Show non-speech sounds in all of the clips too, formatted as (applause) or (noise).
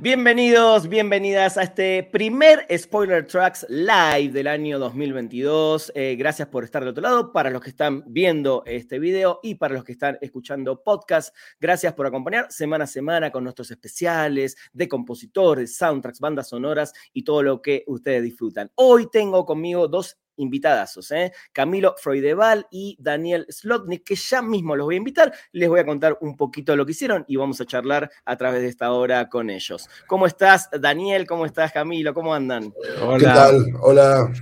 Bienvenidos, bienvenidas a este primer Spoiler Tracks Live del año 2022. Eh, gracias por estar del otro lado. Para los que están viendo este video y para los que están escuchando podcast, gracias por acompañar semana a semana con nuestros especiales de compositores, soundtracks, bandas sonoras y todo lo que ustedes disfrutan. Hoy tengo conmigo dos invitadazos, ¿eh? Camilo Freudeval y Daniel Slotnik, que ya mismo los voy a invitar. Les voy a contar un poquito lo que hicieron y vamos a charlar a través de esta hora con ellos. ¿Cómo estás, Daniel? ¿Cómo estás, Camilo? ¿Cómo andan? Hola. ¿Qué tal? Hola.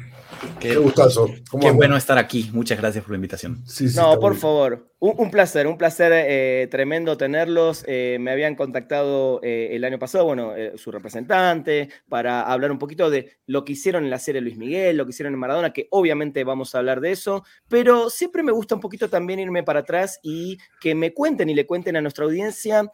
Qué, gustazo. Qué bueno estar aquí. Muchas gracias por la invitación. no, por favor. Un, placer, un placer eh, tremendo tenerlos. Eh, me habían contactado eh, el año pasado, bueno, su representante, para hablar un poquito de lo que hicieron en la serie Luis Miguel, lo que hicieron en Maradona, que obviamente vamos a hablar de eso, pero siempre me gusta un poquito también irme para atrás y que me cuenten y le cuenten a nuestra audiencia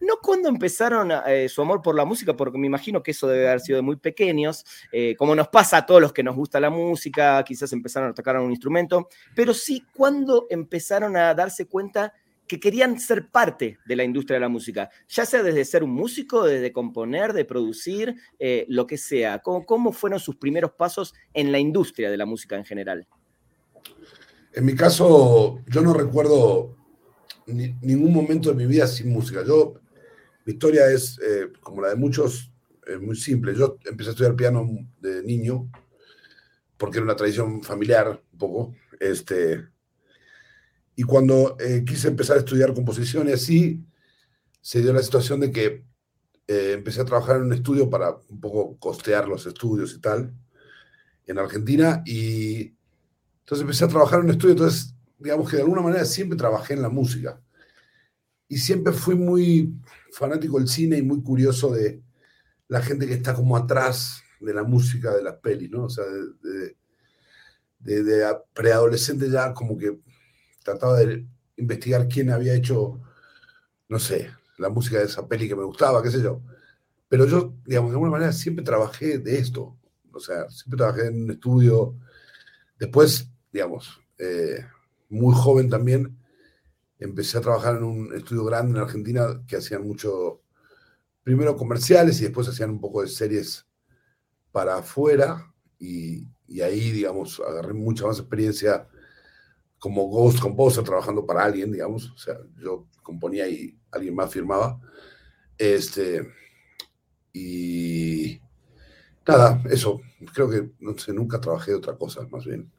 no cuando empezaron eh, su amor por la música, porque me imagino que eso debe haber sido de muy pequeños, eh, como nos pasa a todos los que nos gusta la música, quizás empezaron a tocar un instrumento, pero sí cuando empezaron a darse cuenta que querían ser parte de la industria de la música, ya sea desde ser un músico, desde componer, de producir, eh, lo que sea. ¿Cómo, ¿Cómo fueron sus primeros pasos en la industria de la música en general? En mi caso, yo no recuerdo ningún momento de mi vida sin música. Mi historia es, eh, como la de muchos, muy simple. Yo empecé a estudiar piano de niño, porque era una tradición familiar, un poco. Este, y cuando eh, quise empezar a estudiar composición y así, se dio la situación de que eh, empecé a trabajar en un estudio para un poco costear los estudios y tal, en Argentina. Y entonces empecé a trabajar en un estudio, entonces, digamos que de alguna manera siempre trabajé en la música. Y siempre fui muy fanático del cine y muy curioso de la gente que está como atrás de la música de las pelis, ¿no? O sea, de, de, preadolescente ya como que trataba de investigar quién había hecho, no sé, la música de esa peli que me gustaba, qué sé yo. Pero yo, digamos, de alguna manera siempre trabajé de esto. O sea, siempre trabajé en un estudio. Después, digamos, eh, muy joven también, empecé a trabajar en un estudio grande en Argentina que hacían mucho, primero comerciales y después hacían un poco de series para afuera y, ahí, digamos, agarré mucha más experiencia como Ghost Composer trabajando para alguien, digamos, o sea, yo componía y alguien más firmaba. Este, y nada, eso, creo que, no sé, nunca trabajé de otra cosa, más bien.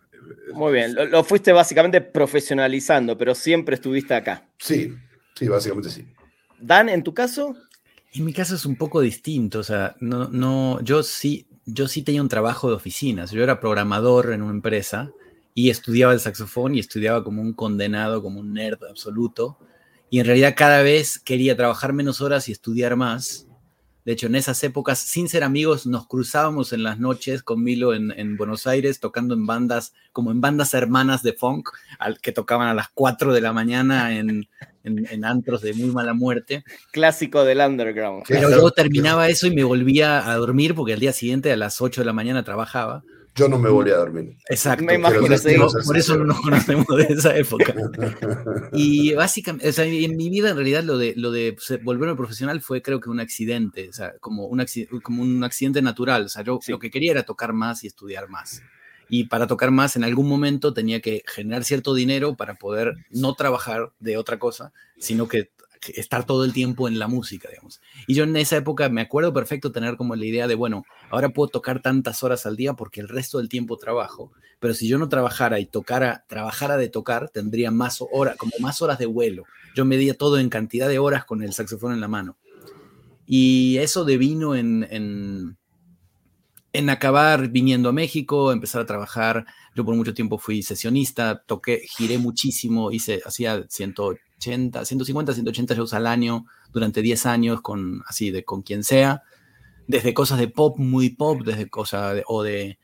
Muy bien, lo, fuiste básicamente profesionalizando, pero siempre estuviste acá. Sí, sí, básicamente sí. Dan, ¿en tu caso? En mi caso es un poco distinto, o sea, no, no, yo sí, yo sí tenía un trabajo de oficinas, yo era programador en una empresa y estudiaba el saxofón y estudiaba como un condenado, como un nerd absoluto, y en realidad cada vez quería trabajar menos horas y estudiar más, de hecho, en esas épocas, sin ser amigos, nos cruzábamos en las noches con Milo en, Buenos Aires, tocando en bandas, como en bandas hermanas de funk, al, que tocaban a las 4 de la mañana en, en, antros de muy mala muerte. Clásico del underground. Pero yo terminaba eso y me volvía a dormir porque al día siguiente a las 8 de la mañana trabajaba. Yo no me volví a dormir. Exacto. Me imagino, por eso no nos conocemos de esa época. (laughs) Y básicamente, o sea, en mi vida en realidad lo de, lo de volverme profesional fue creo que un accidente, o sea, como un, como un accidente natural. O sea, yo lo que quería era tocar más y estudiar más. Y para tocar más, en algún momento tenía que generar cierto dinero para poder no trabajar de otra cosa, sino que estar todo el tiempo en la música, digamos. Y yo en esa época me acuerdo perfecto tener como la idea de, bueno, ahora puedo tocar tantas horas al día porque el resto del tiempo trabajo, pero si yo no trabajara y tocara, trabajara de tocar, tendría más horas, como más horas de vuelo. Yo medía todo en cantidad de horas con el saxofón en la mano. Y eso devino en, en, en acabar viniendo a México, empezar a trabajar. Yo por mucho tiempo fui sesionista, toqué, giré muchísimo, hice, hacía 180 150, 180 shows al año durante 10 años con así de con quien sea. desde cosas de pop, muy pop, desde cosas de, o de,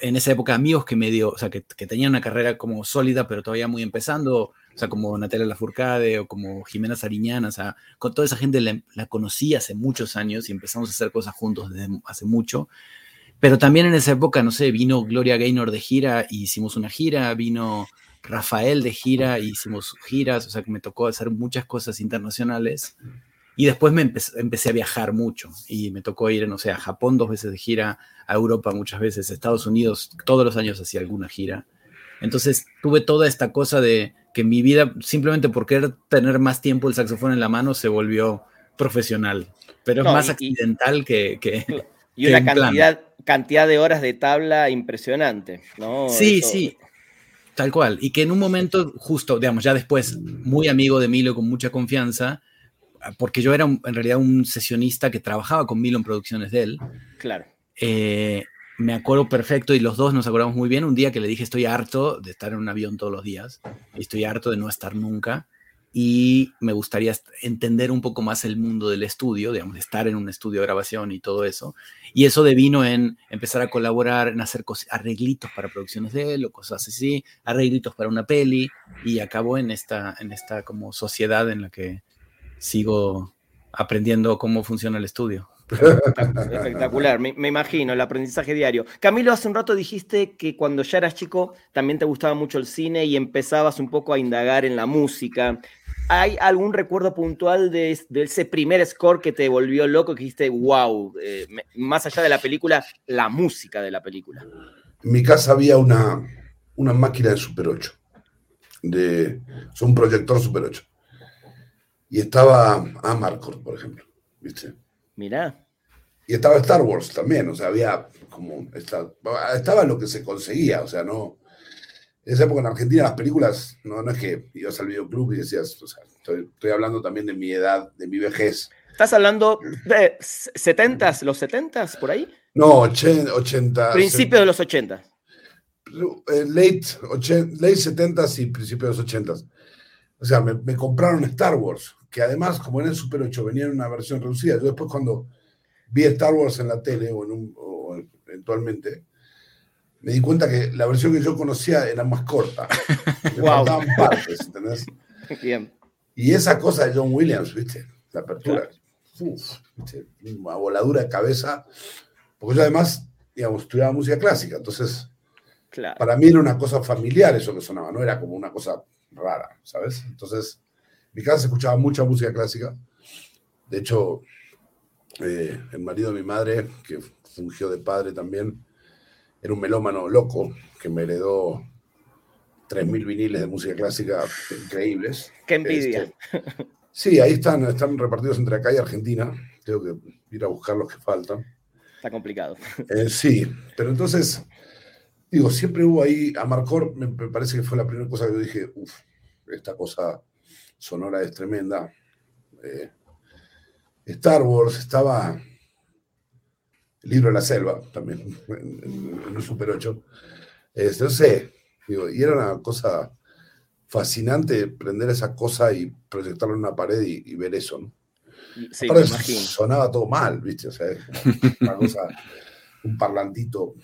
en esa época amigos que medio, o sea, que, que, tenían una carrera como sólida, pero todavía muy empezando, o sea, como Natalia Lafourcade o como Jimena Sariñana, o sea, con toda esa gente la, la, conocí hace muchos años y empezamos a hacer cosas juntos desde hace mucho. Pero también en esa época, no sé, vino Gloria Gaynor de gira y hicimos una gira, vino Rafael de gira y hicimos giras, o sea, que me tocó hacer muchas cosas internacionales. Y después me empecé, empecé, a viajar mucho y me tocó ir, no sé, a Japón dos veces de gira, a Europa muchas veces, a Estados Unidos, todos los años hacía alguna gira. Entonces tuve toda esta cosa de que mi vida, simplemente por querer tener más tiempo el saxofón en la mano, se volvió profesional. Pero es más accidental que, que, (laughs) Y una cantidad, cantidad de horas de tabla impresionante, ¿no? Sí, sí. Tal cual. Y que en un momento, justo, digamos, ya después, muy amigo de Milo, con mucha confianza, porque yo era en realidad un sesionista que trabajaba con Milo en producciones de él. Claro. Eh, me acuerdo perfecto y los dos nos acordamos muy bien un día que le dije estoy harto de estar en un avión todos los días, estoy harto de no estar nunca y me gustaría entender un poco más el mundo del estudio, digamos, estar en un estudio de grabación y todo eso. Y eso devino en empezar a colaborar, en hacer arreglitos para producciones de él o cosas así, arreglitos para una peli y acabó en esta, en esta como sociedad en la que sigo aprendiendo cómo funciona el estudio. Espectacular, me, me, imagino, el aprendizaje diario. Camilo, hace un rato dijiste que cuando ya eras chico también te gustaba mucho el cine y empezabas un poco a indagar en la música. ¿Hay algún recuerdo puntual de, de ese primer score que te volvió loco, que dijiste, wow, eh, más allá de la película, la música de la película? En mi casa había una, una máquina de Super 8, de, un proyector Super 8. Y estaba Amarcord, por ejemplo, ¿viste? Mirá. Y estaba Star Wars también, o sea, había como, estaba lo que se conseguía, o sea, no, en esa época en Argentina las películas, no, no es que ibas al videoclub y decías, o sea, estoy, estoy, hablando también de mi edad, de mi vejez. ¿Estás hablando de 70s, los 70s, por ahí? No, 80. Principios de los 80. Eh, late, 80, late 70s y principios de los 80s. O sea, me, me, compraron Star Wars, que además, como en el Super 8 venía en una versión reducida, yo después cuando vi Star Wars en la tele o, en un, o eventualmente, me di cuenta que la versión que yo conocía era más corta. (laughs) Me faltaban partes, ¿entendés? Bien. Y esa cosa de John Williams, ¿viste? La apertura. Uf, ¿viste? Una voladura de cabeza. Porque yo además, digamos, estudiaba música clásica. Entonces, claro. para mí era una cosa familiar eso que sonaba. No era como una cosa rara, ¿sabes? Entonces, en mi casa se escuchaba mucha música clásica. De hecho, eh, el marido de mi madre, que fungió de padre también, era un melómano loco que me heredó 3.000 viniles de música clásica increíbles. ¡Qué envidia! Este, sí, ahí están, están repartidos entre acá y Argentina. Tengo que ir a buscar los que faltan. Está complicado. Eh, sí, pero entonces, digo, siempre hubo ahí, Amarcor me, me parece que fue la primera cosa que yo dije, uff, esta cosa sonora es tremenda. Eh, Star Wars estaba el libro de la selva, también, (laughs) en, el Super 8. Este, no sé, digo, y era una cosa fascinante prender esa cosa y proyectarlo en una pared y, y ver eso, ¿no? Sí, me imagino. sonaba todo mal, ¿viste? O sea, una cosa, un parlantito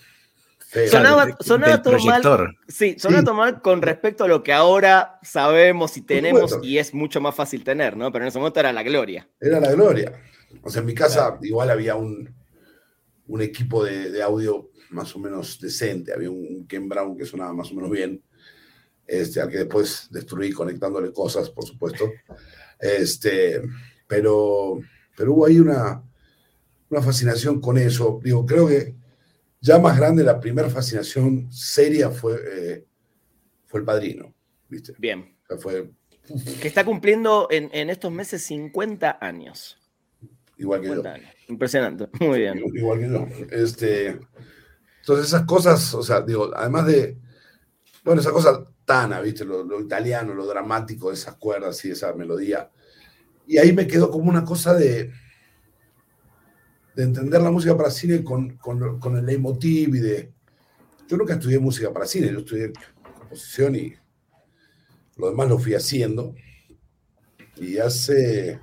Sonaba, sonaba todo mal. Sí, sonaba Sí. todo mal con respecto a lo que ahora sabemos y tenemos y es mucho más fácil tener, ¿no? Pero en ese momento era la gloria. Era la gloria. O sea, en mi casa igual había un, un equipo de, de audio más o menos decente. Había un Ken Brown que sonaba más o menos bien, este, al que después destruí conectándole cosas, por supuesto. Este, pero, pero hubo ahí una, una fascinación con eso. Digo, creo que ya más grande, la primera fascinación seria fue, eh, fue el padrino, ¿viste? Bien. O sea, fue Que está cumpliendo en, en estos meses 50 años. igual que yo. 50 años. Impresionante. Muy bien. Igual que yo. Este, entonces esas cosas, o sea, digo, además de, bueno, esa cosa tana, ¿viste? Lo, lo italiano, lo dramático de esas cuerdas y esa melodía. Y ahí me quedó como una cosa de, de entender la música para cine con, con, con el leitmotiv y de... Yo nunca estudié música para cine, yo estudié composición y lo demás lo fui haciendo. Y hace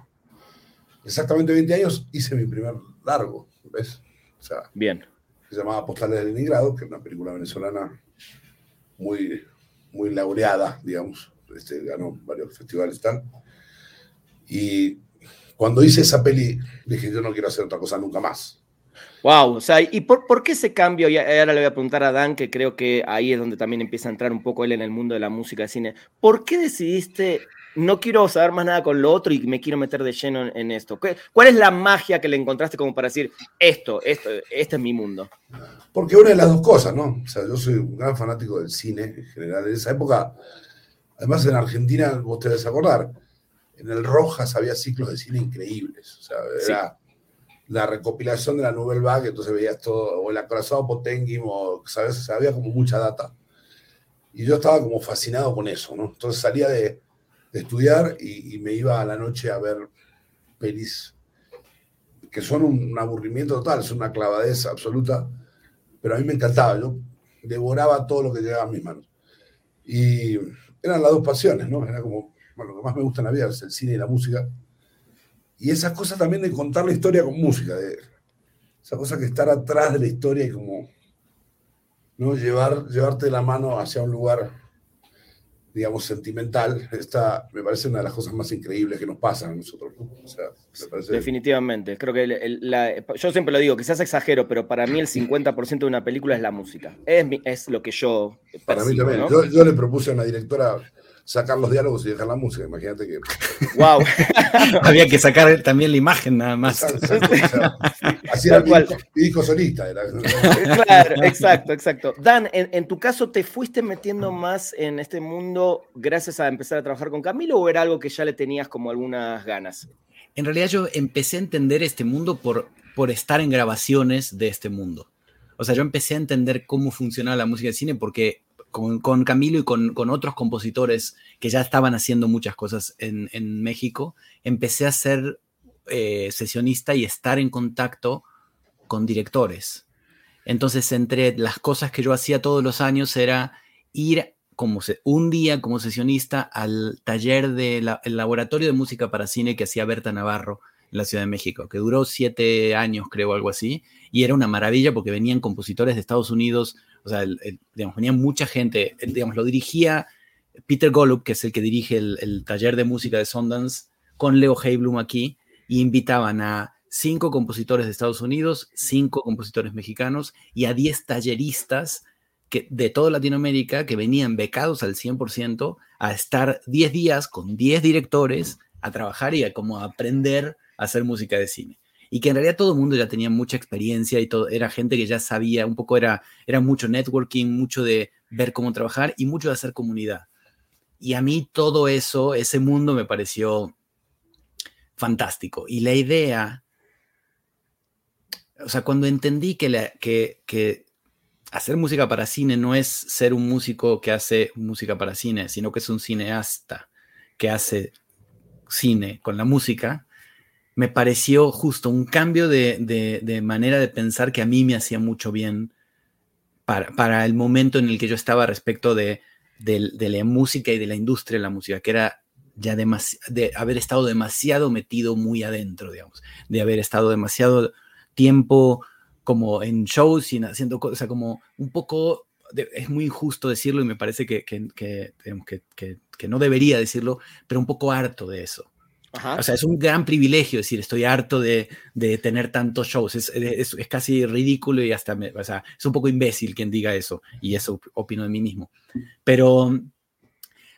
exactamente 20 años hice mi primer largo, ¿ves? O sea, Bien. Se llamaba Postales de Leningrado, que es una película venezolana muy, muy laureada, digamos. Este, ganó varios festivales y tal. Y cuando hice esa peli, dije, yo no quiero hacer otra cosa nunca más. Wow, o sea, ¿y por, por, qué ese cambio? Y ahora le voy a preguntar a Dan, que creo que ahí es donde también empieza a entrar un poco él en el mundo de la música de cine. ¿Por qué decidiste, no quiero saber más nada con lo otro y me quiero meter de lleno en, en esto? ¿Cuál es la magia que le encontraste como para decir, esto, esto, este es mi mundo? Porque una de las dos cosas, ¿no? O sea, yo soy un gran fanático del cine en general. En esa época, además en Argentina, vos te debes acordar, en el Rojas había ciclos de cine increíbles. O sea, era sí. la recopilación de la Nouvelle Vague, entonces veías todo, o el acorazado Potenguim, o, ¿sabes? O sea, había como mucha data. Y yo estaba como fascinado con eso, ¿no? Entonces salía de, de estudiar y, y, me iba a la noche a ver pelis que son un, un aburrimiento total, son una clavadez absoluta, pero a mí me encantaba, yo devoraba todo lo que llegaba a mis manos. Y eran las dos pasiones, ¿no? Era como bueno, lo que más me gusta en la vida es el cine y la música. Y esas cosas también de contar la historia con música, de esa cosa que estar atrás de la historia y como ¿no? Llevar, llevarte la mano hacia un lugar, digamos, sentimental, está, me parece una de las cosas más increíbles que nos pasan a nosotros. ¿no? O sea, me parece... Definitivamente, creo que el, el, la, yo siempre lo digo, quizás exagero, pero para mí el 50% de una película es la música. Es, mi, es lo que yo... Percibo, para mí también. ¿no? Yo, yo le propuse a una directora sacar los diálogos y dejar la música. Imagínate que. ¡Wow! (laughs) Había que sacar también la imagen nada más. Exacto, exacto. Así era mi disco, mi disco, solista. Era. Claro, exacto, exacto. Dan, en, en, tu caso, ¿te fuiste metiendo más en este mundo gracias a empezar a trabajar con Camilo o era algo que ya le tenías como algunas ganas? En realidad yo empecé a entender este mundo por, por estar en grabaciones de este mundo. O sea, yo empecé a entender cómo funcionaba la música de cine porque con, Camilo y con, otros compositores que ya estaban haciendo muchas cosas en, México, empecé a ser eh, sesionista y estar en contacto con directores. Entonces, entre las cosas que yo hacía todos los años era ir como un día como sesionista al taller del la, laboratorio de música para cine que hacía Berta Navarro en la Ciudad de México, que duró siete años, creo, algo así, y era una maravilla porque venían compositores de Estados Unidos, o sea, venía mucha gente, digamos, lo dirigía Peter Golub, que es el que dirige el, taller de música de Sundance, con Leo Heiblum aquí, y invitaban a cinco compositores de Estados Unidos, cinco compositores mexicanos y a diez talleristas de toda Latinoamérica que venían becados al 100% a estar 10 días con 10 directores a trabajar y a como a aprender a hacer música de cine y que en realidad todo el mundo ya tenía mucha experiencia y todo, era gente que ya sabía, un poco era, era mucho networking, mucho de ver cómo trabajar y mucho de hacer comunidad. Y a mí todo eso, ese mundo me pareció fantástico. Y la idea, o sea, cuando entendí que, que, que hacer música para cine no es ser un músico que hace música para cine, sino que es un cineasta que hace cine con la música, me pareció justo un cambio de, de, manera de pensar que a mí me hacía mucho bien para, para el momento en el que yo estaba respecto de, de, la música y de la industria de la música, que era ya de haber estado demasiado metido muy adentro, digamos, de haber estado demasiado tiempo como en shows y haciendo cosas, o sea, como un poco, es muy injusto decirlo y me parece que, que, que, que, no debería decirlo, pero un poco harto de eso. Ajá. O sea, es un gran privilegio decir, estoy harto de, de tener tantos shows. Es, es, es, casi ridículo y hasta, me, o sea, es un poco imbécil quien diga eso. Y eso opino de mí mismo. Pero,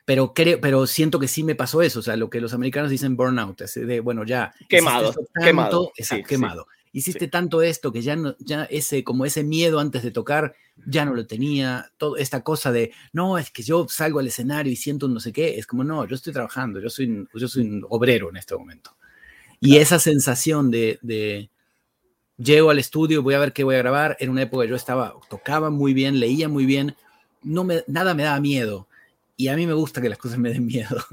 pero, creo, pero siento que sí me pasó eso. O sea, lo que los americanos dicen burnout. Es de, bueno, ya. Quemado. Tanto, quemado. Exacto, sí, quemado. Sí. Hiciste sí. tanto esto que ya, no, ya ese, como ese miedo antes de tocar, ya no lo tenía. Todo esta cosa de, no, es que yo salgo al escenario y siento un no sé qué. Es como, no, yo estoy trabajando, yo soy, yo soy un obrero en este momento. Y esa sensación de, de, llego al estudio, voy a ver qué voy a grabar. En una época yo estaba, tocaba muy bien, leía muy bien, no me, nada me daba miedo. Y a mí me gusta que las cosas me den miedo.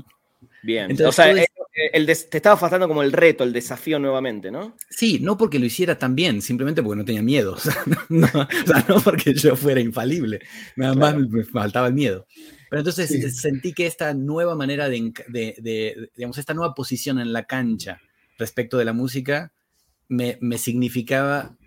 Bien, Entonces, o sea, el, el des, te estaba faltando como el reto, el desafío nuevamente, ¿no? Sí, no porque lo hiciera tan bien, simplemente porque no tenía miedo. (laughs) O sea, no, no, o sea, no porque yo fuera infalible, nada claro. más me faltaba el miedo. Pero entonces sí. sentí que esta nueva manera de, de, de, digamos, esta nueva posición en la cancha respecto de la música me, me significaba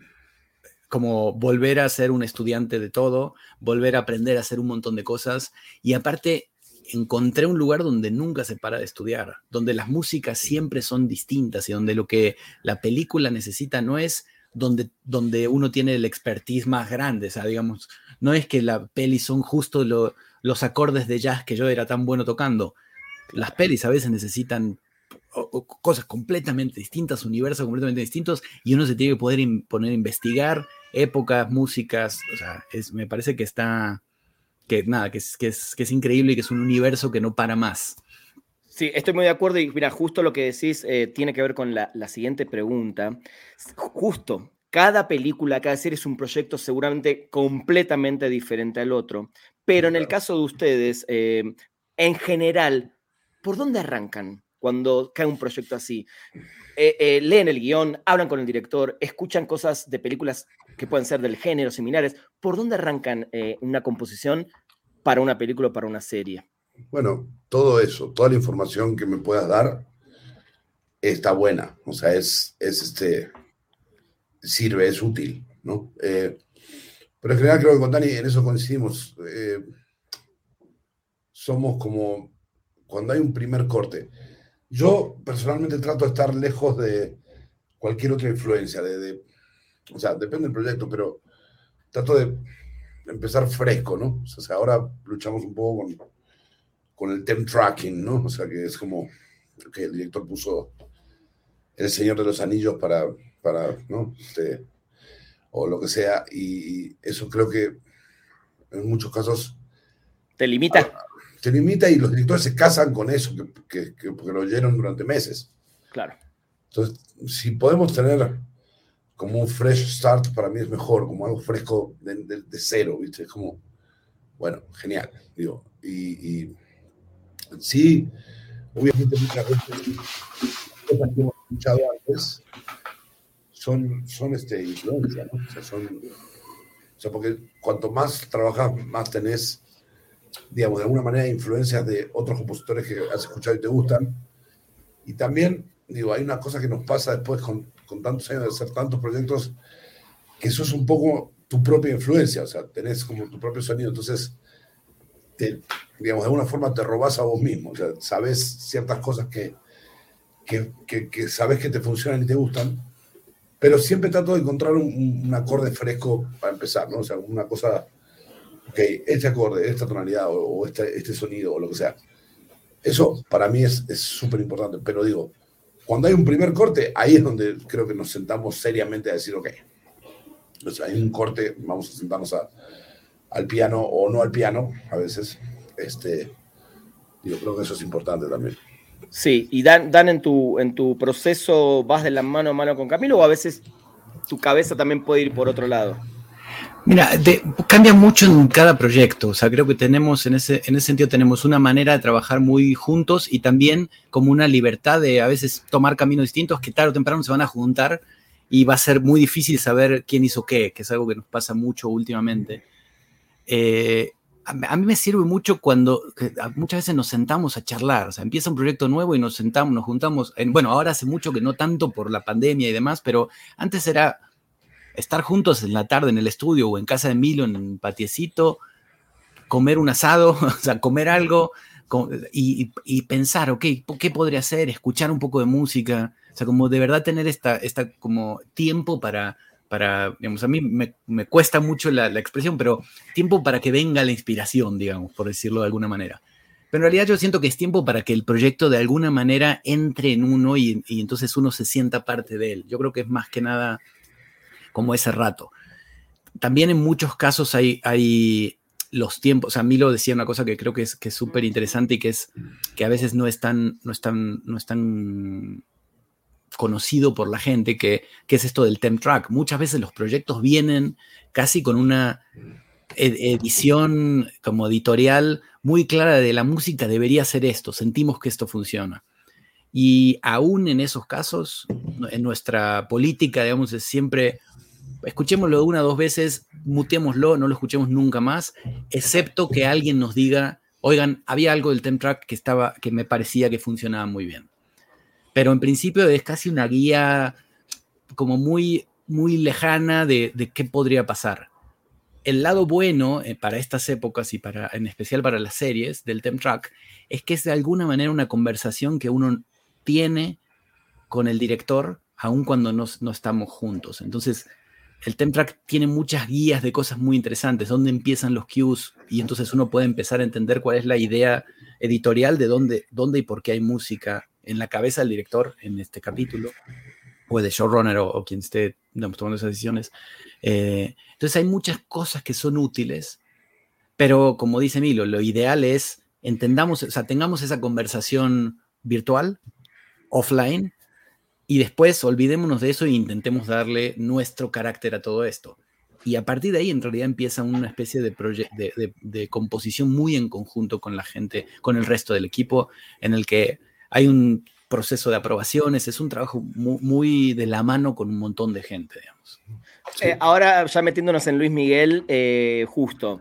como volver a ser un estudiante de todo, volver a aprender a hacer un montón de cosas y aparte encontré un lugar donde nunca se para de estudiar, donde las músicas siempre son distintas y donde lo que la película necesita no es donde, donde uno tiene el expertise más grande, o sea, digamos, no es que la peli son justo los acordes de jazz que yo era tan bueno tocando. Las pelis a veces necesitan cosas completamente distintas, universos completamente distintos, y uno se tiene que poder poner a investigar épocas, músicas, o sea, es, me parece que está, que nada, que es, que, es, que es increíble y que es un universo que no para más. Sí, estoy muy de acuerdo y mira, justo lo que decís eh, tiene que ver con la, siguiente pregunta. Justo, cada película, cada serie es un proyecto seguramente completamente diferente al otro, pero en el caso de ustedes, eh, en general, ¿por dónde arrancan cuando cae un proyecto así? Eh, leen el guion, hablan con el director, escuchan cosas de películas que pueden ser del género, similares. ¿Por dónde arrancan una composición para una película o para una serie? Bueno, todo eso, toda la información que me puedas dar está buena. O sea, es, es este, sirve, es útil, ¿no? Eh, pero en general creo que con Dani en eso coincidimos. Eh, somos como cuando hay un primer corte. Yo personalmente trato de estar lejos de cualquier otra influencia, de, o sea, depende del proyecto, pero trato de empezar fresco, ¿no? O sea, ahora luchamos un poco con, con el temp tracking, ¿no? O sea, que es como que el director puso El Señor de los Anillos para, para ¿no? Este, o lo que sea, y, eso creo que en muchos casos... Te limita. Te limita y los directores se casan con eso, que, que, porque lo oyeron durante meses. Claro. Entonces, si podemos tener como un fresh start, para mí es mejor, como algo fresco de, de, cero, ¿viste? Es como, bueno, genial, digo, y Sí, obviamente muchas veces cosas que hemos escuchado antes son, son este, influencia, ¿no? O sea, son, o sea, porque cuanto más trabajas, más tenés, digamos, de alguna manera influencias de otros compositores que has escuchado y te gustan. Y también, digo, hay una cosa que nos pasa después con, con tantos años de hacer tantos proyectos, que eso es un poco tu propia influencia, o sea, tenés como tu propio sonido. Entonces, digamos, de alguna forma te robas a vos mismo. O sea, sabes ciertas cosas que, que, que, sabes que te funcionan y te gustan, pero siempre trato de encontrar un, acorde fresco para empezar, ¿no? O sea, una cosa, ok, este acorde, esta tonalidad o, este, este, sonido o lo que sea. Eso para mí es súper importante, pero digo, cuando hay un primer corte, ahí es donde creo que nos sentamos seriamente a decir, ok, o sea, hay un corte, vamos a sentarnos al piano o no al piano, a veces. Este, yo creo que eso es importante también. Sí, y Dan, Dan en, tu, en tu proceso vas de la mano a mano con Camilo o a veces tu cabeza también puede ir por otro lado. Mira, cambia mucho en cada proyecto. O sea, creo que tenemos, en ese, en ese sentido, tenemos una manera de trabajar muy juntos y también como una libertad de a veces tomar caminos distintos que tarde o temprano se van a juntar y va a ser muy difícil saber quién hizo qué, que es algo que nos pasa mucho últimamente. Eh, a, mí me sirve mucho cuando muchas veces nos sentamos a charlar, o sea, empieza un proyecto nuevo y nos sentamos, nos juntamos, bueno, ahora hace mucho que no tanto por la pandemia y demás, pero antes era estar juntos en la tarde en el estudio o en casa de Milo, en un patiecito, comer un asado, (laughs) o sea, comer algo y, y, pensar, ok, ¿qué podría hacer? Escuchar un poco de música, o sea, como de verdad tener esta, esta como tiempo para para, digamos, a mí me, me cuesta mucho la, la, expresión, pero tiempo para que venga la inspiración, digamos, por decirlo de alguna manera. Pero en realidad yo siento que es tiempo para que el proyecto de alguna manera entre en uno y, y entonces uno se sienta parte de él. Yo creo que es más que nada como ese rato. También en muchos casos hay, hay los tiempos, a mí lo decía una cosa que creo que es que súper interesante y que es que a veces no es tan, no no conocido por la gente, que, es esto del temp track. Muchas veces los proyectos vienen casi con una edición como editorial muy clara de la música debería ser esto, sentimos que esto funciona. Y aún en esos casos, en nuestra política, digamos, es siempre, escuchémoslo una o dos veces, mutémoslo, no lo escuchemos nunca más, excepto que alguien nos diga, oigan, había algo del temp track que, estaba, que me parecía que funcionaba muy bien pero en principio es casi una guía como muy muy lejana de, qué podría pasar. El lado bueno eh, para estas épocas y para, en especial para las series del Temp Track es que es de alguna manera una conversación que uno tiene con el director aun cuando no, no estamos juntos. Entonces, el Temp Track tiene muchas guías de cosas muy interesantes, dónde empiezan los cues y entonces uno puede empezar a entender cuál es la idea editorial de dónde, dónde y por qué hay música en la cabeza del director en este capítulo, o de showrunner o, quien esté tomando esas decisiones. Eh, entonces hay muchas cosas que son útiles, pero como dice Milo, lo ideal es entendamos, o sea, tengamos esa conversación virtual, offline, y después olvidémonos de eso e intentemos darle nuestro carácter a todo esto. Y a partir de ahí, en realidad, empieza una especie de, de, de, composición muy en conjunto con la gente, con el resto del equipo, en el que hay un proceso de aprobaciones, es un trabajo muy, de la mano con un montón de gente, digamos. Eh, ahora, ya metiéndonos en Luis Miguel, eh, justo.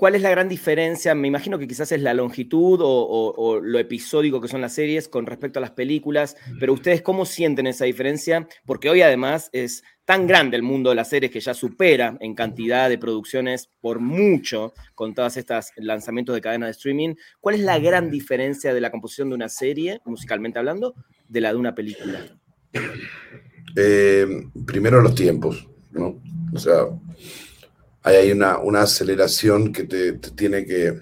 ¿Cuál es la gran diferencia? Me imagino que quizás es la longitud o, lo episódico que son las series con respecto a las películas, pero ustedes cómo sienten esa diferencia? Porque hoy además es tan grande el mundo de las series que ya supera en cantidad de producciones por mucho con todas estas lanzamientos de cadena de streaming. ¿Cuál es la gran diferencia de la composición de una serie, musicalmente hablando, de la de una película? Eh, primero los tiempos, ¿no? O sea, hay una, una aceleración que te, tiene que...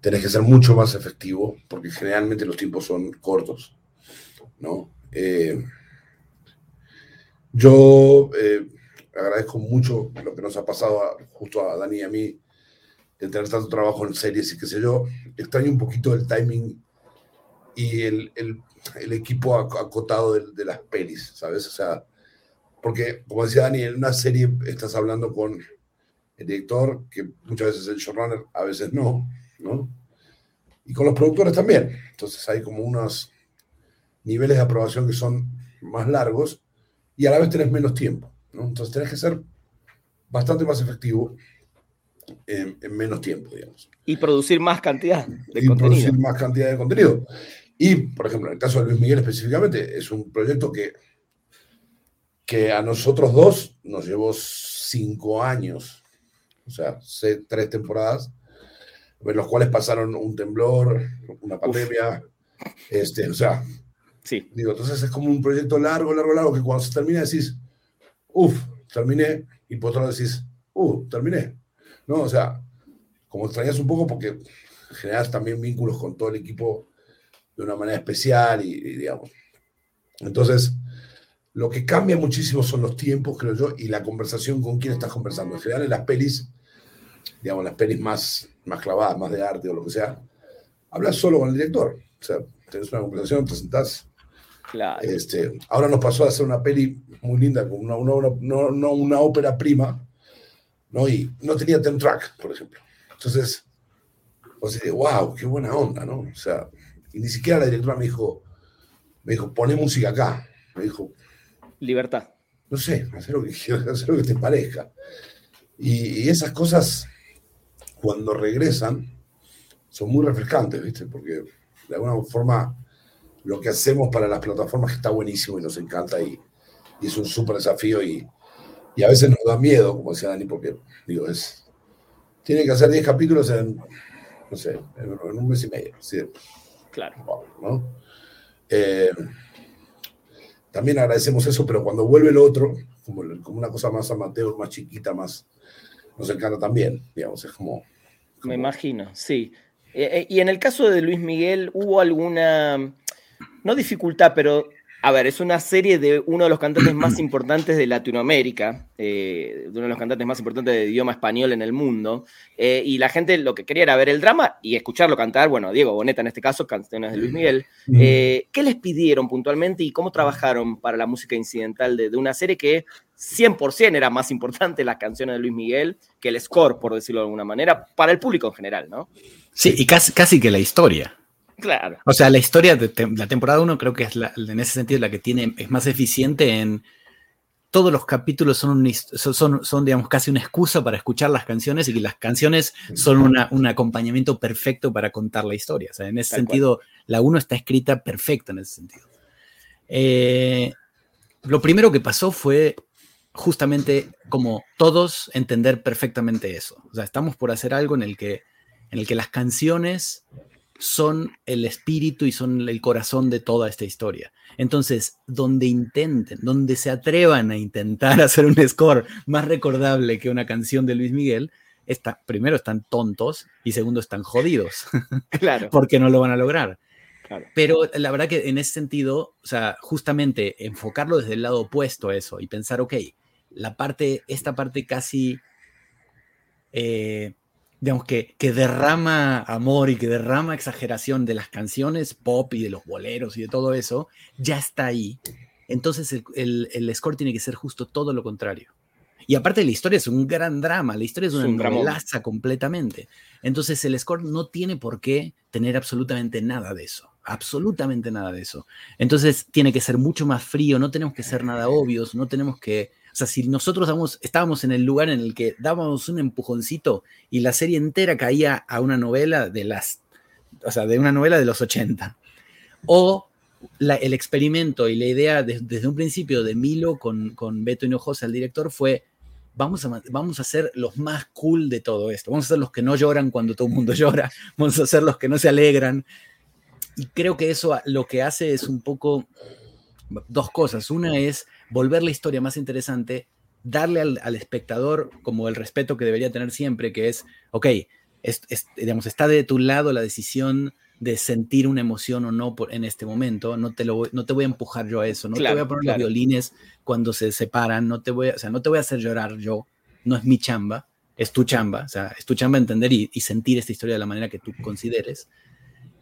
Tienes que ser mucho más efectivo, porque generalmente los tiempos son cortos, ¿no? Eh, yo eh, agradezco mucho lo que nos ha pasado justo a Dani y a mí, de tener tanto trabajo en series y qué sé yo. Extraño un poquito el timing y el, el, el equipo acotado de, de, las pelis, ¿sabes? O sea, porque, como decía Dani, en una serie estás hablando con el director, que muchas veces es el showrunner, a veces no, ¿no? Y con los productores también. Entonces hay como unos niveles de aprobación que son más largos y a la vez tenés menos tiempo, ¿no? Entonces tenés que ser bastante más efectivo en, menos tiempo, digamos. Y producir más cantidad de y producir más cantidad de contenido. Y, por ejemplo, en el caso de Luis Miguel específicamente, es un proyecto que que a nosotros dos nos llevó cinco años, o sea, tres temporadas, en los cuales pasaron un temblor, una pandemia, este, o sea, sí. digo, entonces es como un proyecto largo, largo, largo, que cuando se termina decís, uff, terminé, y por otro lado decís, uff, terminé, ¿no? O sea, como extrañas un poco porque generas también vínculos con todo el equipo de una manera especial y, y digamos, entonces lo que cambia muchísimo son los tiempos, creo yo, y la conversación con quién estás conversando. En general, en las pelis, digamos, las pelis más, más clavadas, más de arte o lo que sea, hablas solo con el director. O sea, tenés una conversación, te sentás. Claro. Este, ahora nos pasó a hacer una peli muy linda, con una, una, una, una ópera prima, ¿no? Y no tenía ten track, por ejemplo. Entonces, o sea, wow, qué buena onda, ¿no? O sea, y ni siquiera la directora me dijo, me dijo, pone música acá. Me dijo, libertad. No sé, hacer lo que (laughs) hacer lo que te parezca. Y, esas cosas, cuando regresan, son muy refrescantes, ¿viste? Porque de alguna forma lo que hacemos para las plataformas está buenísimo y nos encanta y, es un súper desafío y, a veces nos da miedo, como decía Dani, porque, digo, es... Tiene que hacer 10 capítulos en, no sé, en, un mes y medio. Claro. ¿no? Eh, también agradecemos eso, pero cuando vuelve el otro, como, como una cosa más amateur, más chiquita, más, nos encanta también, digamos, es como... Me imagino, sí. Eh, eh, y en el caso de Luis Miguel, ¿hubo alguna, no dificultad, pero a ver, es una serie de uno de los cantantes más importantes de Latinoamérica, eh, de uno de los cantantes más importantes de idioma español en el mundo, eh, y la gente lo que quería era ver el drama y escucharlo cantar, bueno, Diego Boneta en este caso, canciones de Luis Miguel. Eh, ¿Qué les pidieron puntualmente y cómo trabajaron para la música incidental de, una serie que 100% era más importante las canciones de Luis Miguel que el score, por decirlo de alguna manera, para el público en general, ¿no? Sí, y casi, casi que la historia. Claro. O sea, la historia de la temporada 1 creo que es en ese sentido la que tiene, es más eficiente en todos los capítulos son, son, son, digamos, casi una excusa para escuchar las canciones y que las canciones son un acompañamiento perfecto para contar la historia. O sea, en ese sentido, la 1 está escrita perfecta en ese sentido. Eh, lo primero que pasó fue justamente como todos entender perfectamente eso. O sea, estamos por hacer algo en el que, en el que las canciones son el espíritu y son el corazón de toda esta historia. Entonces, donde intenten, donde se atrevan a intentar (laughs) hacer un score más recordable que una canción de Luis Miguel, está, primero están tontos y segundo están jodidos. (laughs) Claro. porque no lo van a lograr. Pero la verdad que en ese sentido, o sea, justamente enfocarlo desde el lado opuesto a eso y pensar, ok, la parte, esta parte casi, eh, digamos que, que derrama amor y que derrama exageración de las canciones pop y de los boleros y de todo eso, ya está ahí. Entonces el, el, score tiene que ser justo todo lo contrario. Y aparte la historia es un gran drama, la historia es una novelaza completamente. Entonces el score no tiene por qué tener absolutamente nada de eso, absolutamente nada de eso. Entonces tiene que ser mucho más frío, no tenemos que ser nada obvios, no tenemos que sea, si nosotros estábamos en el lugar en el que dábamos un empujoncito y la serie entera caía a una novela de las, o sea, de una novela de los 80. O el experimento y la idea desde un principio de Milo con, con Beto Hinojosa, el director, fue vamos a, vamos a ser los más cool de todo esto. Vamos a ser los que no lloran cuando todo el mundo (laughs) llora. Vamos a ser los que no se alegran. Y creo que eso lo que hace es un poco dos cosas. Una es volver la historia más interesante, darle al, espectador como el respeto que debería tener siempre, que es, ok, digamos, está de tu lado la decisión de sentir una emoción o no por, en este momento, no te, lo, no te voy a empujar yo a eso, no te voy a poner los violines cuando se separan, no te voy a, o sea, no te voy a hacer llorar yo, no es mi chamba, es tu chamba, o sea, es tu chamba entender y, y sentir esta historia de la manera que tú consideres.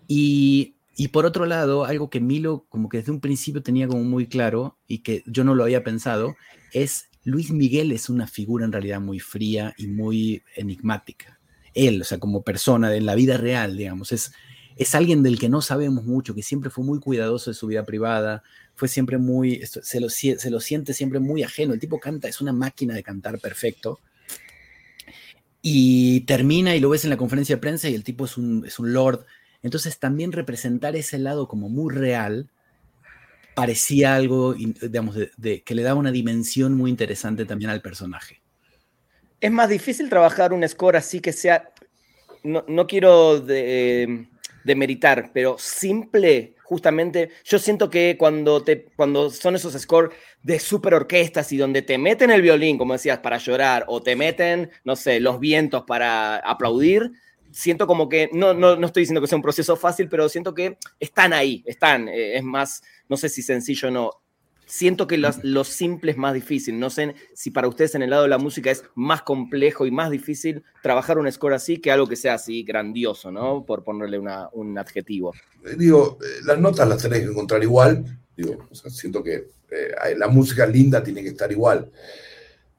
Y y por otro lado, algo que Milo como que desde un principio tenía como muy claro y que yo no lo había pensado, es Luis Miguel es una figura en realidad muy fría y muy enigmática. Él, o sea, como persona en la vida real, digamos, es, es alguien del que no sabemos mucho, que siempre fue muy cuidadoso de su vida privada, fue siempre muy, se lo, se lo siente siempre muy ajeno. El tipo canta, es una máquina de cantar perfecto. Y termina y lo ves en la conferencia de prensa y el tipo es un, es un lord entonces también representar ese lado como muy real parecía algo, digamos, de, que le daba una dimensión muy interesante también al personaje. Es más difícil trabajar un score así que sea, no, quiero demeritar, pero simple, justamente, yo siento que cuando, te, cuando son esos scores de super orquestas y donde te meten el violín, como decías, para llorar, o te meten, no sé, los vientos para aplaudir, siento como que, no, no, no, estoy diciendo que sea un proceso fácil, pero siento que están ahí, están. Eh, es más, no sé si sencillo o no. Siento que lo simple es más difícil. No sé si para ustedes en el lado de la música es más complejo y más difícil trabajar un score así que algo que sea así grandioso, ¿no? Por ponerle una, un adjetivo. Eh, digo, eh, las notas las tenés que encontrar igual. Digo, siento que la música linda tiene que estar igual.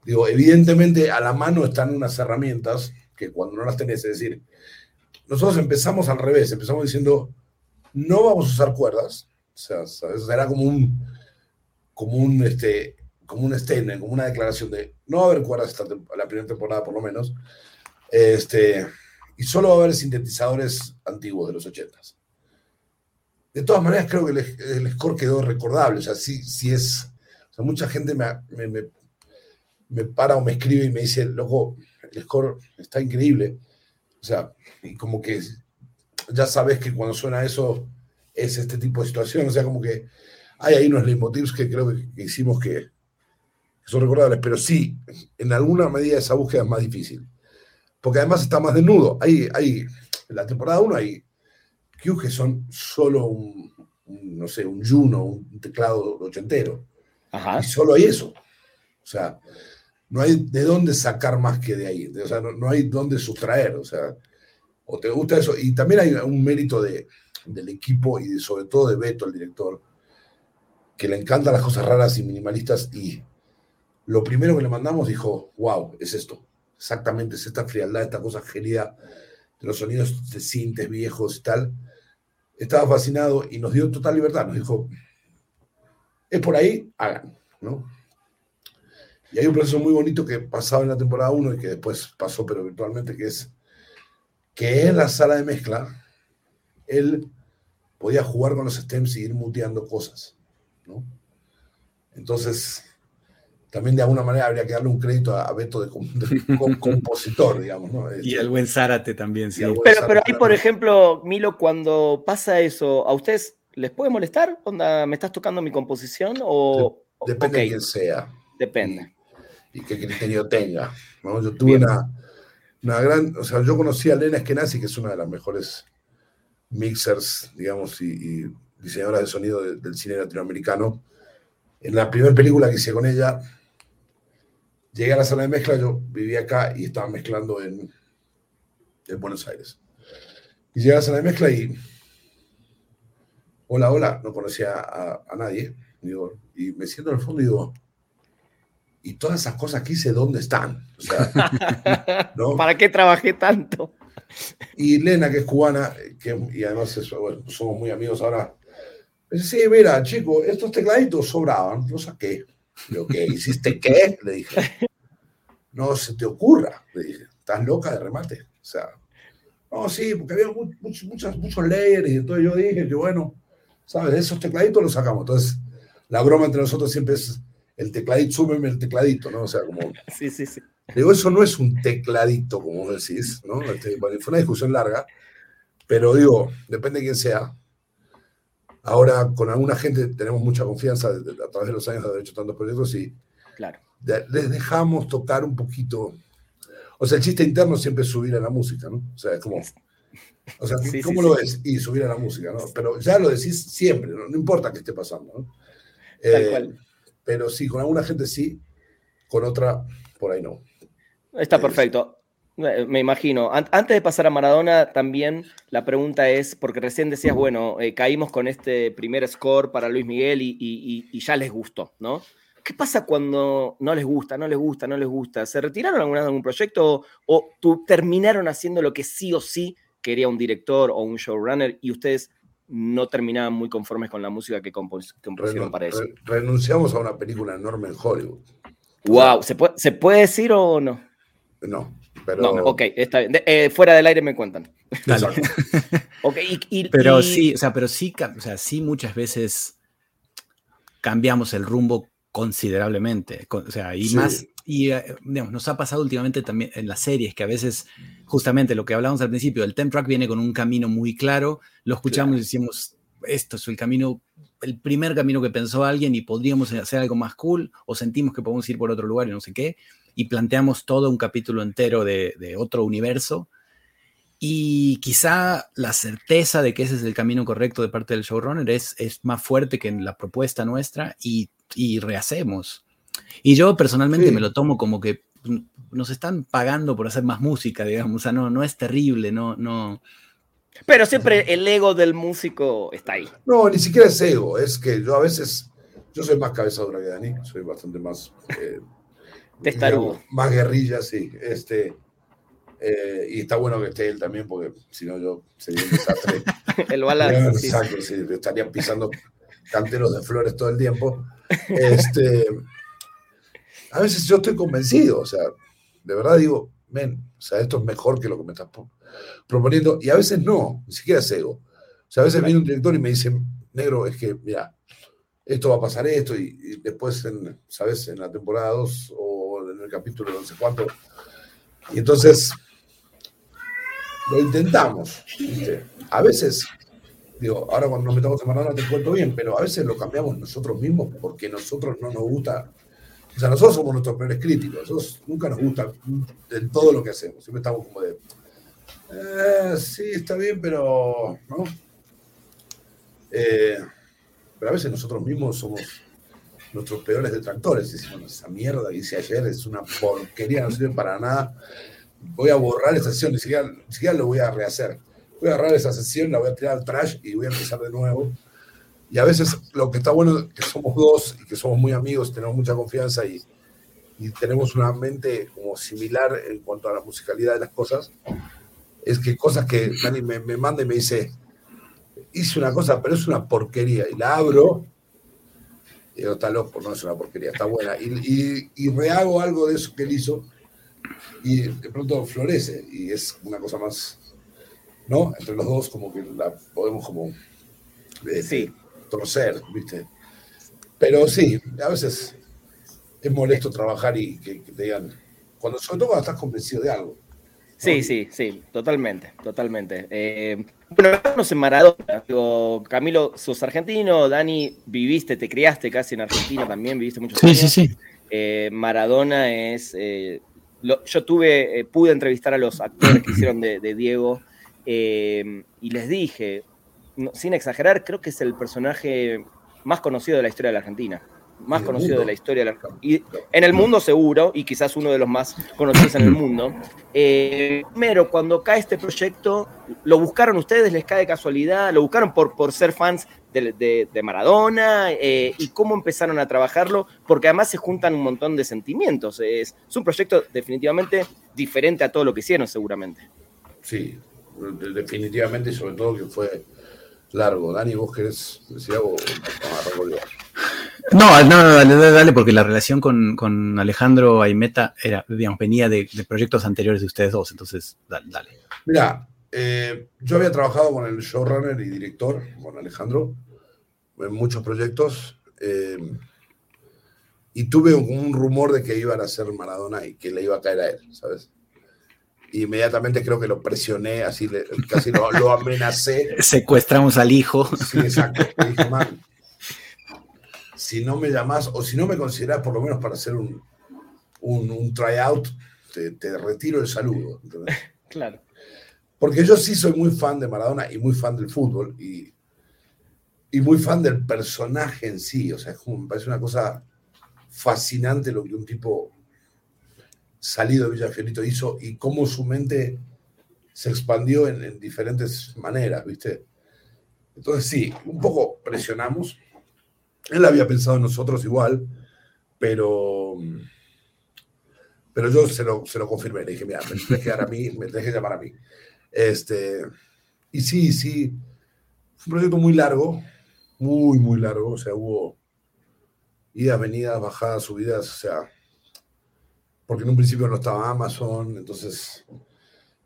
Digo, evidentemente a la mano están unas herramientas que cuando no las tenés, es decir, nosotros empezamos al revés, empezamos diciendo, no vamos a usar cuerdas, o sea, será como un, como un, este, como un statement, como una declaración de, no va a haber cuerdas esta la primera temporada por lo menos, este, y solo va a haber sintetizadores antiguos de los ochentas. De todas maneras, creo que el, score quedó recordable, o sea, sí, sí es, o sea, mucha gente me, me, me para o me escribe y me dice, loco, el score está increíble. O sea, y como que ya sabes que cuando suena eso es este tipo de situación. O sea, como que hay ahí unos leitmotivs que creo que, hicimos que, son recordables. Pero sí, en alguna medida esa búsqueda es más difícil. Porque además está más desnudo. Hay, hay, en la temporada 1 hay cues que son solo un, no sé, un Juno, un teclado ochentero. Ajá. Y solo hay eso. O sea, no hay de dónde sacar más que de ahí, o sea, no, hay dónde sustraer, o sea, o te gusta eso. Y también hay un mérito de, del equipo y sobre todo de Beto, el director, que le encantan las cosas raras y minimalistas y lo primero que le mandamos dijo, wow, es esto, exactamente, es esta frialdad, esta cosa gélida de los sonidos de cintes viejos y tal. Estaba fascinado y nos dio total libertad, nos dijo, es por ahí, hagan, ¿no? Y hay un proceso muy bonito que pasaba en la temporada 1 y que después pasó, pero virtualmente, que es que en la sala de mezcla él podía jugar con los stems y ir muteando cosas, ¿no? Entonces, también de alguna manera habría que darle un crédito a, Beto de, compositor, digamos. ¿no? y al buen Zárate también, sí. Pero, pero ahí, por ejemplo, Milo, cuando pasa eso, ¿a ustedes les puede molestar? Onda, ¿Me estás tocando mi composición? O, Depende de quién sea. Depende. Y, qué criterio tenga. Yo tuve una, una, gran. O sea, yo conocí a Lena Eskenazi, que es una de las mejores mixers, digamos, y, diseñadoras de sonido del cine latinoamericano. En la primera película que hice con ella, llegué a la sala de mezcla, yo vivía acá y estaba mezclando en, en Buenos Aires. Y llegué a la sala de mezcla y. Hola, hola, no conocía a, nadie. y me siento en el fondo y digo, y todas esas cosas que hice, ¿dónde están? O sea, (laughs) ¿Para qué trabajé tanto? Y Lena, que es cubana, que, y además somos muy amigos ahora, dice, sí, mira, chico, estos tecladitos sobraban, los saqué. Yo, ¿qué? ¿Hiciste qué? Le dije. No se te ocurra, le dije. Estás loca de remate. O sea, no, sí, porque había muchos, muchos, muchos layers y entonces yo dije que, bueno, ¿sabes? Esos tecladitos los sacamos. Entonces, la broma entre nosotros siempre es el tecladito, súmeme el tecladito, ¿no? O sea, como... (laughs) Sí, sí, sí. Digo, eso no es un tecladito, como decís, ¿no? Este, fue una discusión larga, pero digo, depende de quién sea. Ahora, con alguna gente tenemos mucha confianza a través de los años de haber hecho tantos proyectos y claro. les dejamos tocar un poquito. O sea, el chiste interno siempre es subir a la música, ¿no? O sea, es como... O sea, (laughs) ¿cómo lo ves? Y subir a la música, ¿no? Pero ya lo decís siempre, no, importa qué esté pasando, ¿no? Tal eh, cual pero sí, con alguna gente sí, con otra por ahí no. Está eh, perfecto. Me imagino. Antes de pasar a Maradona, también la pregunta es, porque recién decías, bueno, eh, caímos con este primer score para Luis Miguel y, ya les gustó, ¿no? ¿Qué pasa cuando no les gusta, no les gusta, no les gusta? ¿Se retiraron alguna de algún proyecto o, o terminaron haciendo lo que sí o sí quería un director o un showrunner y ustedes no terminaban muy conformes con la música que compusieron para eso. renunciamos a una película enorme en Hollywood. Wow, ¿se puede, ¿se puede decir o no? No, pero. No, ok, está bien. Eh, fuera del aire me cuentan. (laughs) okay, pero sí, o sea, pero sí, o sea, sí muchas veces cambiamos el rumbo considerablemente. O sea, y más, y eh, digamos, nos ha pasado últimamente también en las series que a veces, justamente lo que hablábamos al principio, el temp track viene con un camino muy claro, lo escuchamos y decimos, esto es el camino, el primer camino que pensó alguien y podríamos hacer algo más cool, o sentimos que podemos ir por otro lugar y no sé qué, y planteamos todo un capítulo entero de, de otro universo. Y quizá la certeza de que ese es el camino correcto de parte del showrunner es, es más fuerte que en la propuesta nuestra y, y rehacemos. Y yo personalmente me lo tomo como que nos están pagando por hacer más música, digamos, o sea, no, no es terrible, no, no. Pero siempre el ego del músico está ahí. No, ni siquiera es ego, es que yo a veces, yo soy más cabeza dura que Dani, soy bastante más... Eh, (laughs) Testarudo. Más guerrilla, sí. Este, eh, y está bueno que esté él también, porque si no yo sería un desastre. (laughs) el balance. Exacto, sí, estarían pisando canteros de flores todo el tiempo. Este, a veces yo estoy convencido, o sea, de verdad digo, men, o sea, esto es mejor que lo que me estás proponiendo, y a veces no, ni siquiera es ego. O sea, a veces viene un director y me dice, negro, es que, mira, esto va a pasar esto, y, después, en, ¿sabes? En la temporada 2 o en el capítulo no sé cuánto. Y entonces, lo intentamos. A veces, digo, ahora cuando nos metamos en Maradona te cuento bien, pero a veces lo cambiamos nosotros mismos porque nosotros no nos gusta o sea, nosotros somos nuestros peores críticos, nosotros nunca nos gusta en todo lo que hacemos, siempre estamos como de, eh, sí, está bien, pero, ¿no? Eh, pero a veces nosotros mismos somos nuestros peores detractores, decimos, esa mierda que hice ayer es una porquería, no sirve para nada, voy a borrar esa sesión, ni siquiera, ni siquiera lo voy a rehacer, voy a agarrar esa sesión, la voy a tirar al trash y voy a empezar de nuevo y a veces lo que está bueno es que somos dos y que somos muy amigos, tenemos mucha confianza y, y tenemos una mente como similar en cuanto a la musicalidad de las cosas. Es que cosas que Dani me, me manda y me dice, hice una cosa, pero es una porquería. Y la abro y digo, está loco, no es una porquería, está buena. Y, y, y, rehago algo de eso que él hizo y de pronto florece y es una cosa más, ¿no? Entre los dos como que la podemos como... sí torcer, ¿viste? Pero sí, a veces es molesto trabajar y que, te digan, cuando, sobre todo cuando estás convencido de algo. Sí, sí, sí, totalmente, totalmente. Eh, bueno, estamos en Maradona. Camilo, sos argentino, Dani, viviste, te criaste casi en Argentina también, viviste muchos años. Sí, sí, sí. Eh, Maradona es. Eh, yo tuve, pude entrevistar a los actores que hicieron de, Diego y les dije, sin exagerar, creo que es el personaje más conocido de la historia de la Argentina más conocido de la historia de la y en el mundo seguro y quizás uno de los más conocidos en el mundo. Eh, primero, cuando cae este proyecto, ¿lo buscaron ustedes? ¿Les cae de casualidad? ¿Lo buscaron por, por ser fans de, Maradona? Eh, ¿Y cómo empezaron a trabajarlo? Porque además se juntan un montón de sentimientos. Es, es un proyecto definitivamente diferente a todo lo que hicieron seguramente. Sí, definitivamente, sobre todo que fue largo. Dani, vos querés decir algo. No, no, dale, dale, porque la relación con, Alejandro Aimeta era, digamos, venía de, proyectos anteriores de ustedes dos, entonces dale. Mira, eh, yo había trabajado con el showrunner y director, con Alejandro, en muchos proyectos, eh, y tuve un, rumor de que iban a hacer Maradona y que le iba a caer a él, ¿sabes? Inmediatamente creo que lo presioné, así casi lo, amenacé. (laughs) Secuestramos al hijo. Sí, exacto. si no me llamas o si no me consideras por lo menos para hacer un, un, tryout, te, retiro el saludo. (laughs) Claro. Porque yo sí soy muy fan de Maradona y muy fan del fútbol y, y muy fan del personaje en sí. O sea, me parece una cosa fascinante lo que un tipo salido de Villafiorito hizo y cómo su mente se expandió en, diferentes maneras, ¿viste? Entonces sí, un poco presionamos. Él había pensado en nosotros igual, pero, pero yo se lo, se lo confirmé. Le dije, mira, me tenés que a mí, me tenés que llamar a mí. Este, y sí, sí, fue un proyecto muy largo, muy, muy largo. O sea, hubo idas, venidas, bajadas, subidas, o sea, porque en un principio no estaba Amazon, entonces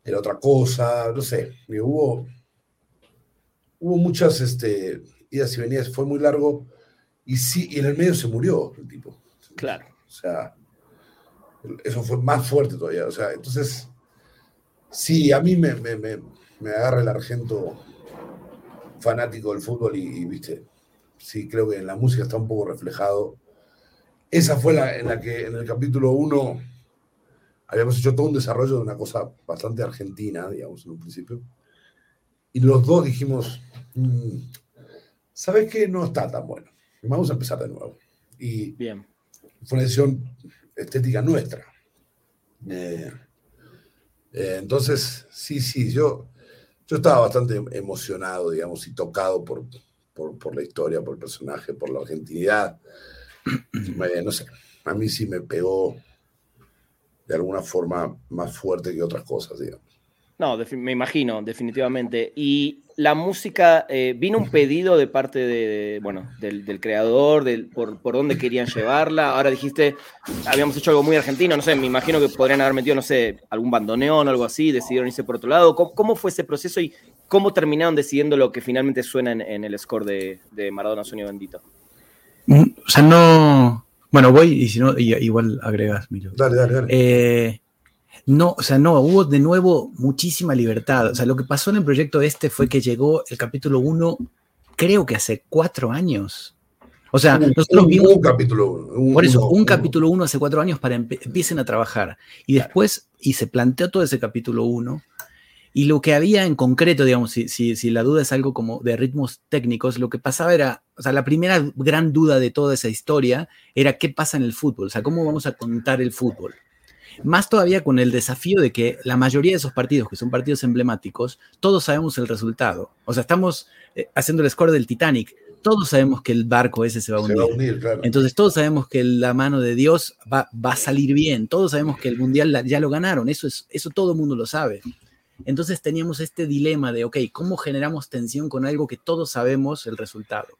era otra cosa, no sé, hubo, hubo muchas este, idas y venidas, fue muy largo, y sí, y en el medio se murió el tipo. Claro. O sea, eso fue más fuerte todavía, o sea, entonces, sí, a mí me, me, me, agarra el argento fanático del fútbol y, viste, sí, creo que en la música está un poco reflejado. Esa fue la en la que en el capítulo 1 habíamos hecho todo un desarrollo de una cosa bastante argentina, digamos, en un principio. Y los dos dijimos, mm, ¿sabes qué? No está tan bueno. Vamos a empezar de nuevo. Y Bien. fue una decisión estética nuestra. Eh, eh, entonces, sí, sí, yo, yo estaba bastante emocionado, digamos, y tocado por, por, por la historia, por el personaje, por la argentinidad. (clears throat) no sé, a mí sí me pegó de alguna forma más fuerte que otras cosas, digamos. No, me imagino, definitivamente. Y la música, eh, vino un pedido de parte de, bueno, del, creador, del, por, por, dónde querían llevarla. Ahora dijiste, habíamos hecho algo muy argentino, no sé, me imagino que podrían haber metido, no sé, algún bandoneón o algo así, decidieron irse por otro lado. ¿Cómo, fue ese proceso y cómo terminaron decidiendo lo que finalmente suena en, el score de, de Maradona Sueño Bendito? Mm, o sea, no, bueno, voy y si no, igual agregas, Milo. Dale, dale, dale. Eh, no, o sea, no, hubo de nuevo muchísima libertad. O sea, lo que pasó en el proyecto este fue que llegó el capítulo 1, creo que hace cuatro años. O sea, nosotros vimos. Un capítulo 1. Por eso, un capítulo 1 hace cuatro años para que empiecen a trabajar. Y después, y se planteó todo ese capítulo 1 y lo que había en concreto, digamos, si, si, la duda es algo como de ritmos técnicos, lo que pasaba era, o sea, la primera gran duda de toda esa historia era qué pasa en el fútbol, o sea, cómo vamos a contar el fútbol. Más todavía con el desafío de que la mayoría de esos partidos, que son partidos emblemáticos, todos sabemos el resultado. O sea, estamos eh, haciendo el score del Titanic, todos sabemos que el barco ese se va a unir. Entonces todos sabemos que la mano de Dios va, va, a salir bien, todos sabemos que el Mundial ya lo ganaron, eso, es, eso todo el mundo lo sabe. Entonces teníamos este dilema de, ok, ¿cómo generamos tensión con algo que todos sabemos el resultado?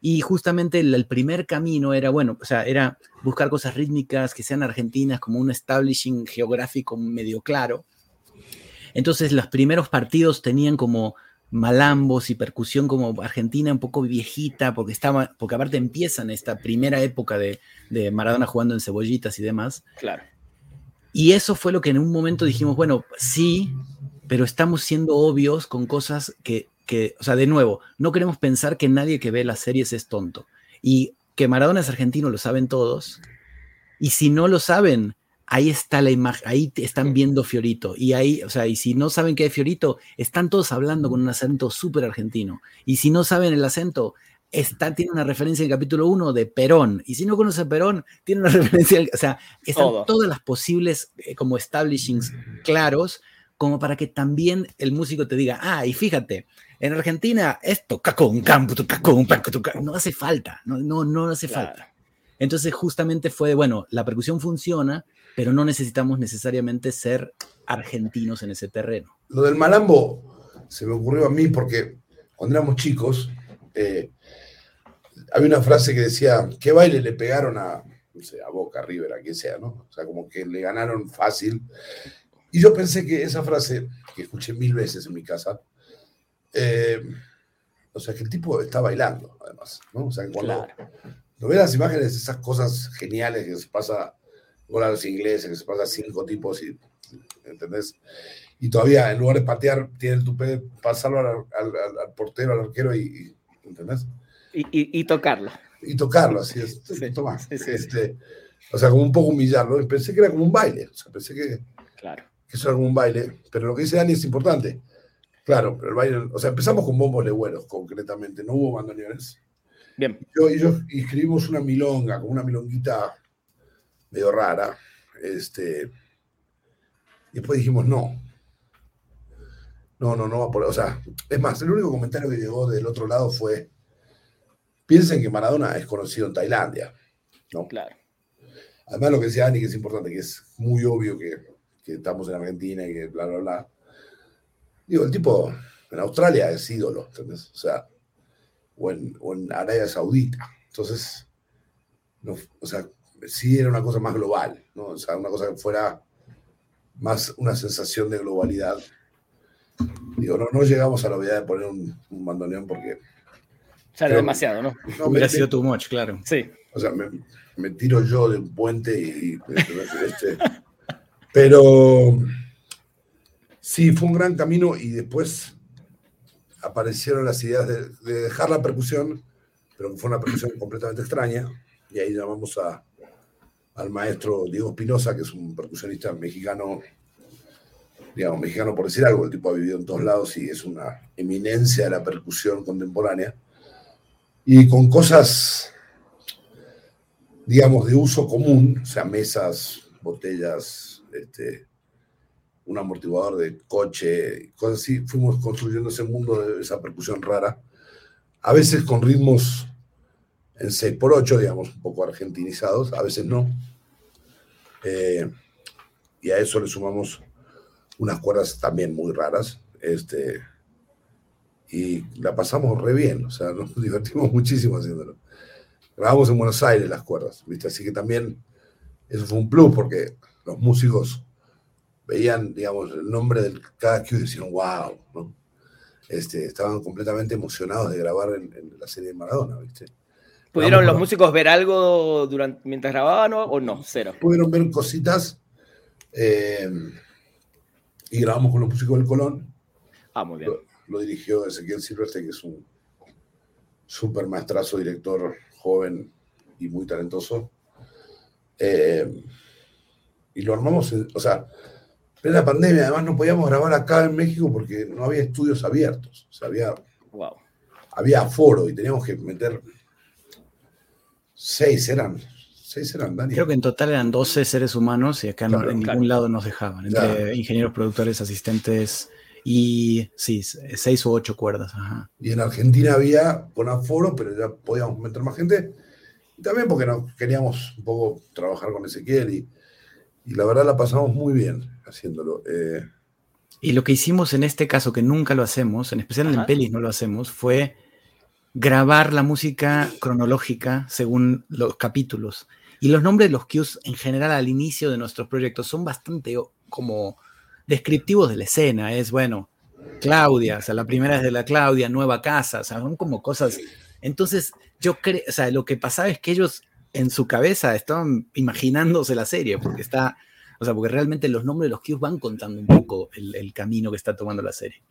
Y justamente el, primer camino era, bueno, o sea, era buscar cosas rítmicas que sean argentinas, como un establishing geográfico medio claro. Entonces los primeros partidos tenían como malambos y percusión como argentina un poco viejita, porque estaba, porque aparte empiezan esta primera época de, de Maradona jugando en cebollitas y demás. Claro. Y eso fue lo que en un momento dijimos, bueno, sí, pero estamos siendo obvios con cosas que, que, o sea, de nuevo, no queremos pensar que nadie que ve las series es tonto. Y que Maradona es argentino lo saben todos. Y si no lo saben, ahí está la imagen, ahí están viendo Fiorito. Y ahí, o sea, y si no saben qué es Fiorito, están todos hablando con un acento súper argentino. Y si no saben el acento, está, tiene una referencia en el capítulo 1 de Perón. Y si no conoce a Perón, tiene una (laughs) referencia, o sea, están todas las posibles eh, como establishings claros, como para que también el músico te diga, ah, y fíjate, en Argentina esto, no hace falta, no, no, no hace falta. Entonces justamente fue, bueno, la percusión funciona, pero no necesitamos necesariamente ser argentinos en ese terreno. Lo del malambo se me ocurrió a mí porque cuando éramos chicos, eh, había una frase que decía, ¿qué baile le pegaron a, no sé, a Boca, River, a quien sea, ¿no? O sea, como que le ganaron fácil. Y yo pensé que esa frase, que escuché mil veces en mi casa, eh, o sea, que el tipo está bailando, además, ¿no? O sea, cuando no ves las imágenes, esas cosas geniales que se pasa con los ingleses, que se pasa cinco tipos y, ¿entendés? Y todavía, en lugar de patear, tiene el tupé de pasarlo al, portero, al arquero y, ¿entendés? Y, tocarlo. Y tocarlo, así es. Toma, este, o sea, como un poco humillarlo. Pensé que era como un baile. O sea, pensé que, claro. Que eso era como un baile. Pero lo que dice Dani es importante. Claro, pero el baile, o sea, empezamos con bombos legüeros, concretamente. No hubo bandoneones. Bien. Yo y yo escribimos una milonga, como una milonguita medio rara. Este, y después dijimos, no. No, no, no va por. O sea, es más, el único comentario que llegó del otro lado fue: piensen que Maradona es conocido en Tailandia. ¿no? Claro. Además, lo que decía Dani, que es importante, que es muy obvio que, estamos en Argentina y que bla, bla, bla. Digo, el tipo en Australia es ídolo, ¿entendés? O sea, o en, o en Arabia Saudita. Entonces, no, o sea, sí era una cosa más global, ¿no? O sea, una cosa que fuera más una sensación de globalidad. Digo, no, no llegamos a la obviedad de poner un, un bandoneón porque... Sale demasiado, ¿no? no Hubiera sido too much, claro. Sí. O sea, me, me tiro yo de un puente y... Este, pero sí, fue un gran camino y después aparecieron las ideas de, de dejar la percusión, pero fue una percusión (clears throat) completamente extraña, y ahí llamamos a, al maestro Diego Espinosa, que es un percusionista mexicano, digamos, mexicano por decir algo, el tipo ha vivido en todos lados y es una eminencia de la percusión contemporánea, y con cosas, digamos, de uso común, o sea, mesas, botellas, este, un amortiguador de coche, cosas así, fuimos construyendo ese mundo de esa percusión rara, a veces con ritmos en 6x8, digamos, un poco argentinizados, a veces no. Eh, y a eso le sumamos unas cuerdas también muy raras. Este, y la pasamos re bien, o sea, (laughs) nos divertimos muchísimo haciéndolo. Grabamos en Buenos Aires las cuerdas, ¿viste? Así que también eso fue un plus porque los músicos veían, digamos, el nombre de cada cue y decían, wow, ¿no? Este, estaban completamente emocionados de grabar en, en la serie de Maradona, ¿viste? ¿Pudieron los músicos ver algo durante, mientras grababan o, no? Cero. Pudieron ver cositas eh, y grabamos con los músicos del Colón. Ah, muy bien. Lo, dirigió Ezequiel Silvestre, que es un súper maestrazo, director joven y muy talentoso. Eh, y lo armamos, o sea, en la pandemia además no podíamos grabar acá en México porque no había estudios abiertos. O sea, había, wow. había aforo y teníamos que meter Seis eran. Seis eran, Dani. Creo que en total eran 12 seres humanos y acá en ningún lado nos dejaban. Entre ingenieros, productores, asistentes y sí, seis u ocho cuerdas. Y en Argentina había con aforo, pero ya podíamos meter más gente. Y también porque no, queríamos un poco trabajar con Ezequiel y, y la verdad la pasamos muy bien haciéndolo. Eh. y lo que hicimos en este caso, que nunca lo hacemos, en especial en Pelis no lo hacemos, fue grabar la música cronológica según los capítulos. Y los nombres de los cues en general al inicio de nuestros proyectos son bastante como descriptivos de la escena. Es bueno, Claudia, o sea, la primera es de la Claudia, nueva casa, o sea, son como cosas. Entonces, yo creo, o sea, lo que pasaba es que ellos en su cabeza estaban imaginándose la serie, porque está, o sea, porque realmente los nombres de los cubes van contando un poco el, camino que está tomando la serie.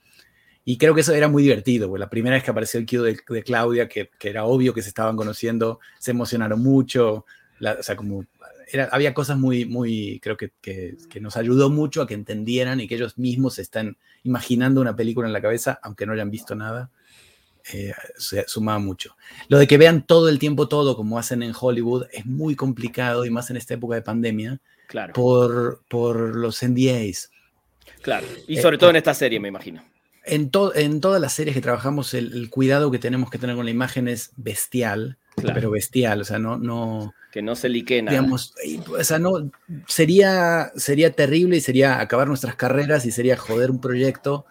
Y creo que eso era muy divertido, porque la primera vez que apareció el cue de, Claudia, que, era obvio que se estaban conociendo, se emocionaron mucho, o sea, como era, había cosas muy, muy, creo que, que, nos ayudó mucho a que entendieran y que ellos mismos están imaginando una película en la cabeza, aunque no hayan visto nada. Eh, sumaba mucho. Lo de que vean todo el tiempo todo como hacen en Hollywood es muy complicado y más en esta época de pandemia claro. por, por los NDAs. Claro, y sobre todo en esta serie, me imagino. En, en todas las series que trabajamos, el, cuidado que tenemos que tener con la imagen es bestial, pero bestial, o sea, no... no que no se lique nada. Digamos, o sea, no, sería, sería terrible y sería acabar nuestras carreras y sería joder un proyecto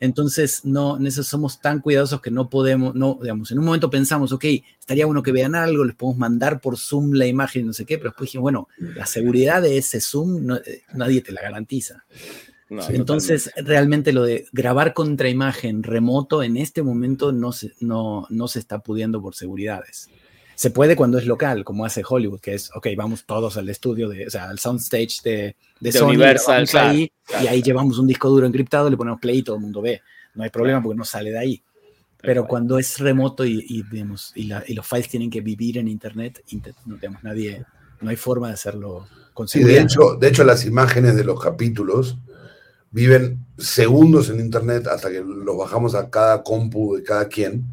entonces, no, en eso somos tan cuidadosos que no podemos, no, digamos, en un momento pensamos, ok, estaría bueno que vean algo, les podemos mandar por Zoom la imagen, no sé qué, pero después dijimos, bueno, la seguridad de ese Zoom eh, nadie te la garantiza. Entonces, realmente lo de grabar contra imagen remoto en este momento no se, no, no se está pudiendo por seguridades. Se puede cuando es local, como hace Hollywood, que es, ok, vamos todos al estudio, de, o sea, al soundstage de, de, Sony, Universal, ahí, y ahí llevamos un disco duro encriptado, le ponemos play y todo el mundo ve. No hay problema porque no sale de ahí. Pero cuando es remoto y, y, digamos, y, y, los files tienen que vivir en Internet, no tenemos nadie, no hay forma de hacerlo con seguridad. de, hecho, de hecho, las imágenes de los capítulos viven segundos en Internet hasta que los bajamos a cada compu de cada quien.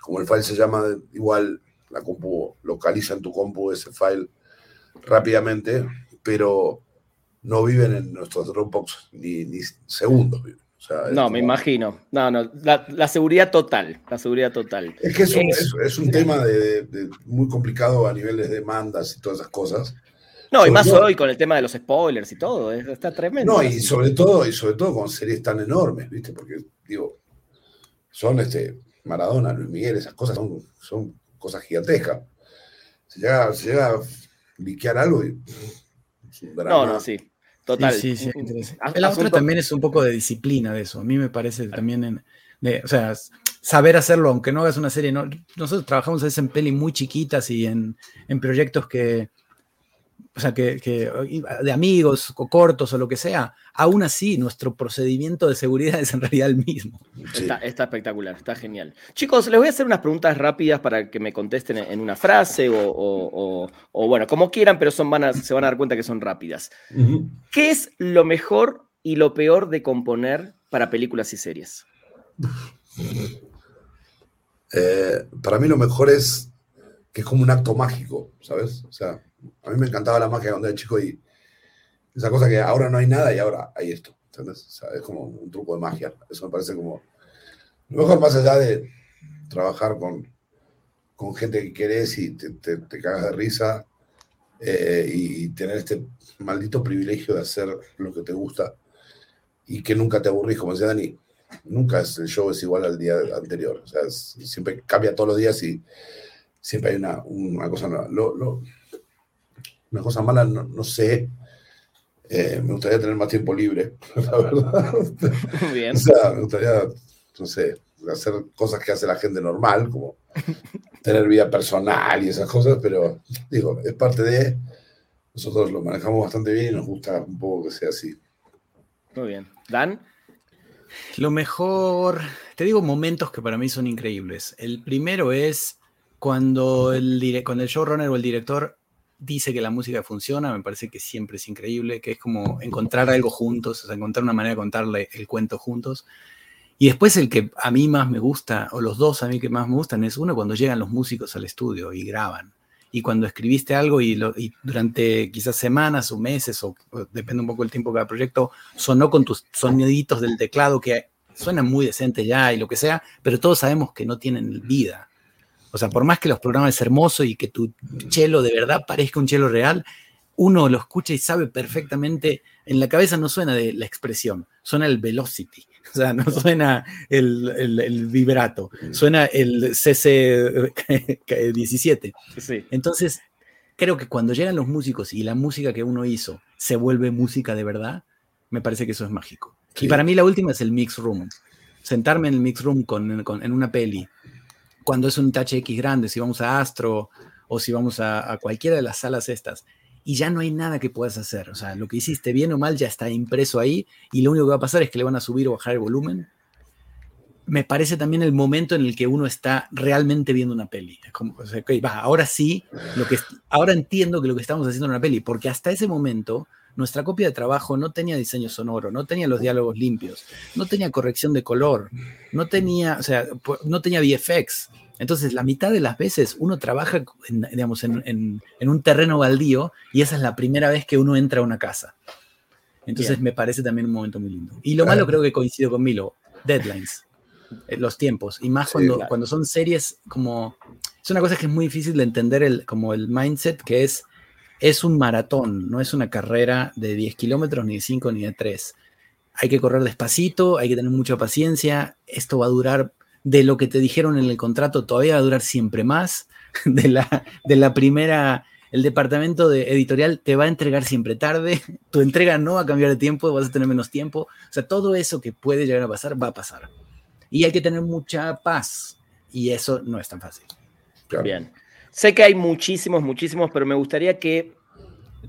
Como el file se llama igual la compu localiza en tu compu ese file rápidamente, pero no viven en nuestro Dropbox ni, ni segundos. no, me imagino. No, no, la, seguridad total, la seguridad total. Es que es un, es, un tema de, muy complicado a nivel de demandas y todas esas cosas. No, y más hoy con el tema de los spoilers y todo, está tremendo. No, y sobre todo, y sobre todo con series tan enormes, ¿viste? Porque, digo, son este Maradona, Luis Miguel, esas cosas son, son cosas gigantescas. Se llega, se llega a liquear algo y. No, no, sí. Total. Sí, sí, sí La otra también es un poco de disciplina de eso. A mí me parece también en, de, o sea, saber hacerlo, aunque no hagas una serie. No, nosotros trabajamos a veces en peli muy chiquitas y en, en proyectos que, o sea, que, de amigos o cortos o lo que sea, aún así nuestro procedimiento de seguridad (laughs) es en realidad el mismo. Está, espectacular, está genial. Chicos, les voy a hacer unas preguntas rápidas para que me contesten en una frase o, bueno, como quieran, pero son, van se van a dar cuenta que son rápidas. ¿Qué es lo mejor y lo peor de componer para películas y series? Eh, para mí lo mejor es que es como un acto mágico, ¿sabes? O sea, a mí me encantaba la magia cuando era chico y esa cosa que ahora no hay nada y ahora hay esto. es como un truco de magia. Eso me parece como lo mejor más allá de trabajar con, con gente que querés y te, te, cagas de risa eh, y tener este maldito privilegio de hacer lo que te gusta y que nunca te aburrís, como decía Dani. Nunca el show es igual al día anterior. O sea, siempre cambia todos los días y siempre hay una, una cosa nueva. Lo, una cosa mala, no, sé. Eh, me gustaría tener más tiempo libre, (laughs) la verdad. Muy bien. O sea, me gustaría, no sé, hacer cosas que hace la gente normal, como tener vida personal y esas cosas, pero digo, es parte de. Nosotros lo manejamos bastante bien y nos gusta un poco que sea así. Muy bien. ¿Dan? Lo mejor, te digo momentos que para mí son increíbles. El primero es cuando el, cuando el showrunner o el director dice que la música funciona, me parece que siempre es increíble, que es como encontrar algo juntos, o sea, encontrar una manera de contarle el cuento juntos. Y después el que a mí más me gusta, o los dos a mí que más me gustan, es uno cuando llegan los músicos al estudio y graban. Y cuando escribiste algo y, durante quizás semanas o meses, o, depende un poco del tiempo de cada proyecto, sonó con tus soniditos del teclado que suenan muy decentes ya y lo que sea, pero todos sabemos que no tienen vida. O sea, por más que los programas es hermoso y que tu chelo de verdad parezca un chelo real, uno lo escucha y sabe perfectamente, en la cabeza no suena de la expresión, suena el velocity, (laughs) o sea, no suena el, vibrato, suena el CC17. (laughs) Entonces, creo que cuando llegan los músicos y la música que uno hizo se vuelve música de verdad, me parece que eso es mágico. Y para mí la última es el mix room. Sentarme en el mix room con, en una peli. Cuando es un touch X grande, si vamos a Astro o si vamos a, cualquiera de las salas estas. Y ya no hay nada que puedas hacer. O sea, lo que hiciste bien o mal ya está impreso ahí y lo único que va a pasar es que le van a subir o bajar el volumen me parece también el momento en el que uno está realmente viendo una peli. Es como, va, ahora sí, lo que, ahora entiendo que lo que estamos haciendo en una peli, porque hasta ese momento nuestra copia de trabajo no tenía diseño sonoro, no tenía los diálogos limpios, no tenía corrección de color, no tenía, o sea, no tenía VFX. Entonces, la mitad de las veces uno trabaja, en, digamos, en, un terreno baldío y esa es la primera vez que uno entra a una casa. Entonces, me parece también un momento muy lindo. Y lo malo creo que coincido con Milo, deadlines. Eh, los tiempos. Y más cuando, cuando son series como... Es una cosa que es muy difícil de entender el, como el mindset que es, es un maratón, no es una carrera de 10 kilómetros, ni de 5, ni de 3. Hay que correr despacito, hay que tener mucha paciencia. Esto va a durar, de lo que te dijeron en el contrato, todavía va a durar siempre más. (laughs) De la, de la primera el departamento de editorial te va a entregar siempre tarde, tu entrega no va a cambiar de tiempo, vas a tener menos tiempo, o sea, todo eso que puede llegar a pasar va a pasar. Y hay que tener mucha paz. Y eso no es tan fácil. Bien. Sé que hay muchísimos, muchísimos, pero me gustaría que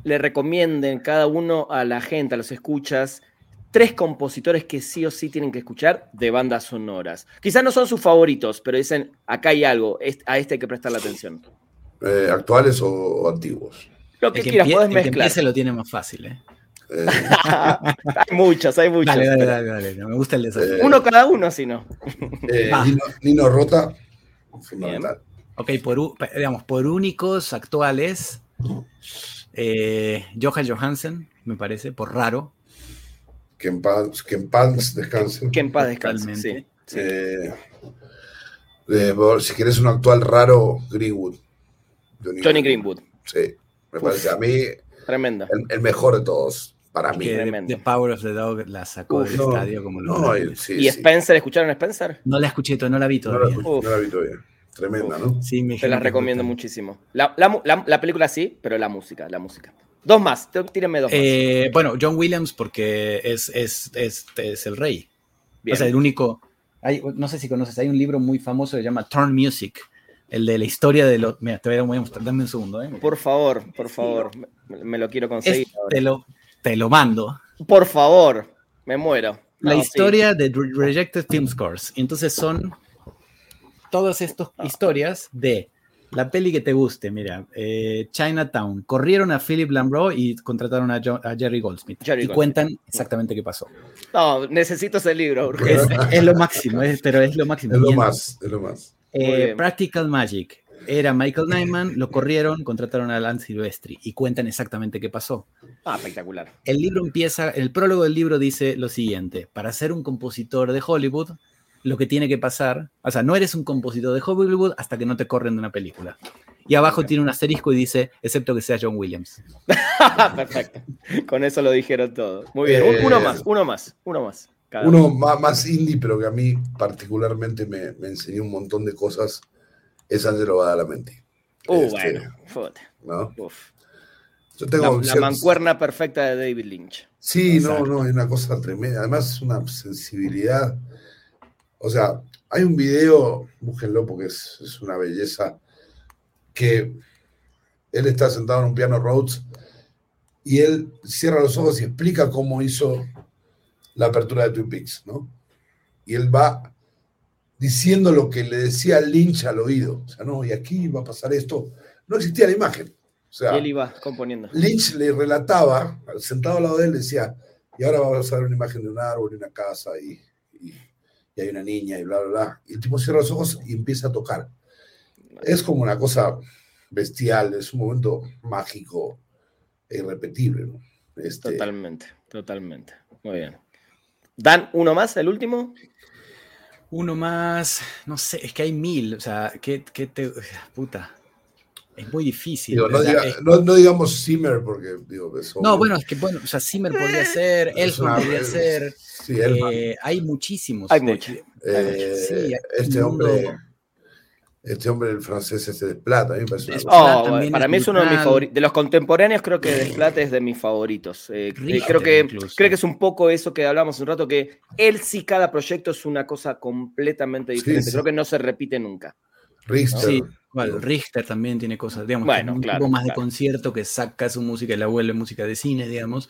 le recomienden cada uno a la gente, a los escuchas, tres compositores que sí o sí tienen que escuchar de bandas sonoras. Quizás no son sus favoritos, pero dicen, acá hay algo, a este hay que prestarle atención. Eh, ¿Actuales o antiguos? Lo que, quieras, puedes mezclar. se lo tiene más fácil, ¿eh? Eh, (laughs) hay muchas, hay muchas. Dale, dale, dale, me gusta el desafío. Eh, uno cada uno, si no. Eh, Nino, Rota, fundamental. Ok, por, digamos, por únicos actuales, Johan Johansen, me parece, por raro. Que en paz, que en paz descansen. Que en paz descansen, sí. si quieres un actual raro, Greenwood. Johnny, Greenwood. Sí, me parece a mí. Tremenda. el, mejor de todos para mí. The, Power of the Dog la sacó del estadio como lo ¿Y Spencer? ¿Escucharon a Spencer? No la escuché, no la vi todavía. No la, vi todavía. Tremenda, ¿no? Sí, me Te la recomiendo muchísimo. La, película sí, pero la música, la música. Dos más, tírenme dos eh, Bueno, John Williams porque es, es, es, es el rey. O sea, el único... Hay, no sé si conoces, hay un libro muy famoso que se llama Turn Music, el de la historia de los... Mira, te voy a mostrar, dame un segundo. ¿eh? Por favor, por favor, me, lo quiero conseguir. te, lo, te lo mando. Por favor, me muero. La historia de Rejected Film Scores. Y entonces son todas estas historias de la peli que te guste, mira, eh, Chinatown, corrieron a Philip Lambro y contrataron a, Jerry Goldsmith y cuentan exactamente qué pasó. No, necesito ese libro. Es, lo máximo, pero es lo máximo. Es lo más, es lo más. Eh, Practical Magic, era Michael Nyman, lo corrieron, contrataron a Lance Silvestri y cuentan exactamente qué pasó. Ah, espectacular. El libro empieza, el prólogo del libro dice lo siguiente: para ser un compositor de Hollywood, lo que tiene que pasar, o sea, no eres un compositor de Hollywood hasta que no te corren de una película. Y abajo tiene un asterisco y dice, excepto que sea John Williams. (laughs) Perfecto. Con eso lo dijeron todo. Muy bien. uno más, uno más, uno más. uno más, más, indie, pero que a mí particularmente me, me enseñó un montón de cosas es Angelo Badalamenti. Uh, este, bueno, ¿no? Yo tengo la, mancuerna perfecta de David Lynch. Sí, no, no, es una cosa tremenda. Además, es una sensibilidad. O sea, hay un video, búsquenlo porque es, es una belleza, que él está sentado en un piano Rhodes y él cierra los ojos y explica cómo hizo la apertura de Twin Peaks, ¿no? Y él va diciendo lo que le decía Lynch al oído. O sea, no, y aquí va a pasar esto. No existía la imagen. O sea, él iba componiendo. Lynch le relataba, sentado al lado de él, decía, y ahora vamos a ver una imagen de un árbol y una casa y, hay una niña y bla, bla, bla. Y el tipo cierra los ojos y empieza a tocar. Es como una cosa bestial, es un momento mágico e irrepetible. Este, totalmente, totalmente. Muy bien. Dan, uno más, el último. Uno más, no sé, es que hay mil, o sea, ¿qué, qué te. Puta. Es muy difícil. no, digamos Zimmer porque digo. No, bueno, es que bueno, o sea, Zimmer podría ser, Elfman podría ser. Sí, eh, hay muchísimos. Hay muchos. Eh, este hombre. Este hombre, el francés, este de Plata, a mí me parece oh, Para mí es uno de mis favoritos. De los contemporáneos, creo que Desplat es de mis favoritos. Eh, eh, creo, que, creo que es un poco eso que hablábamos un rato, que él sí, cada proyecto es una cosa completamente diferente. Creo que no se repite nunca. Richter. Richter también tiene cosas, digamos, un poco más de concierto que saca su música y la vuelve música de cine, digamos.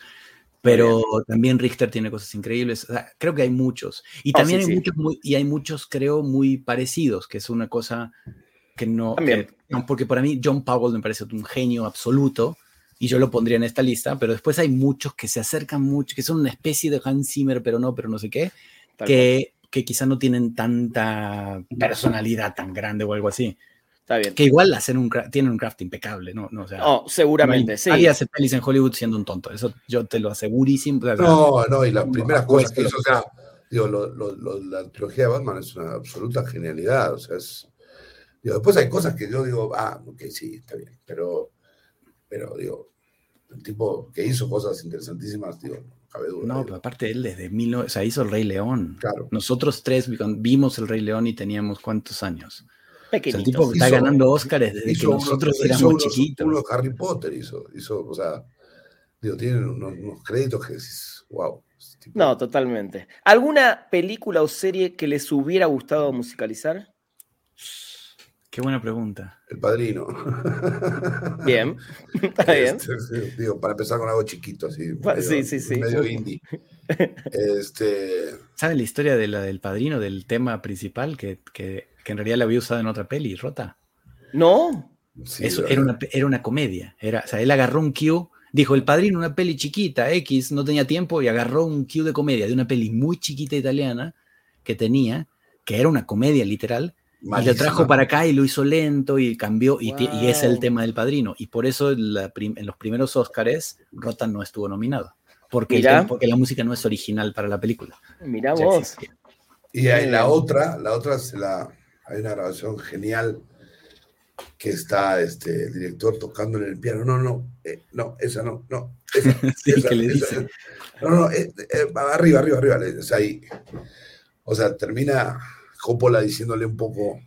Pero también Richter tiene cosas increíbles. creo que hay muchos. Y oh, también hay muchos, y hay muchos, creo, muy parecidos, que es una cosa que no. porque para mí John Powell me parece un genio absoluto y yo lo pondría en esta lista, pero después hay muchos que se acercan mucho, que son una especie de Hans Zimmer, pero no, pero no sé qué, que, que quizá no tienen tanta personalidad tan grande o algo así. Está bien. Que igual hacen un, tienen un craft impecable, ¿no? no oh, seguramente, sí. Nadie hace pelis en Hollywood siendo un tonto, eso yo te lo asegurísimo. no, no, y las primeras cosas que hizo, o sea, digo, la trilogía de Batman es una absoluta genialidad, o sea, es... Digo, después hay cosas que yo digo, ah, ok, sí, está bien, pero, pero digo, el tipo que hizo cosas interesantísimas, digo, no cabe duda. No, pero aparte él desde mil, o sea, hizo el Rey León. Claro. Nosotros tres vimos el Rey León y teníamos cuántos años el tipo está ganando Óscares desde que nosotros éramos chiquitos. Uno Harry Potter hizo, hizo, o sea, digo, tienen unos, créditos que decís, wow. No, totalmente. ¿Alguna película o serie que les hubiera gustado musicalizar? Qué buena pregunta. El Padrino. Bien, (laughs) está bien. Este, digo, para empezar con algo chiquito, así. sí, sí, sí. Medio indie. (laughs) Este... ¿Saben la historia de la del Padrino, del tema principal? Que, que que en realidad la había usado en otra peli, rota. No. Eso era una, era una comedia. Era, o sea, él agarró un cue, dijo, el padrino, una peli chiquita, X, no tenía tiempo, y agarró un cue de comedia de una peli muy chiquita italiana que tenía, que era una comedia literal, y lo trajo para acá y lo hizo lento y cambió, y, es el tema del padrino. Y por eso en, los primeros Oscars, Rota no estuvo nominado. Porque, porque la música no es original para la película. Mira vos. Y en la otra, la otra se la, hay una grabación genial que está este, el director tocando en el piano. No, no, eh, no, esa no, no. Esa, (laughs) sí, que le dice. No, no, eh, eh, arriba, arriba, arriba. O sea, ahí, o sea, termina Coppola diciéndole un poco.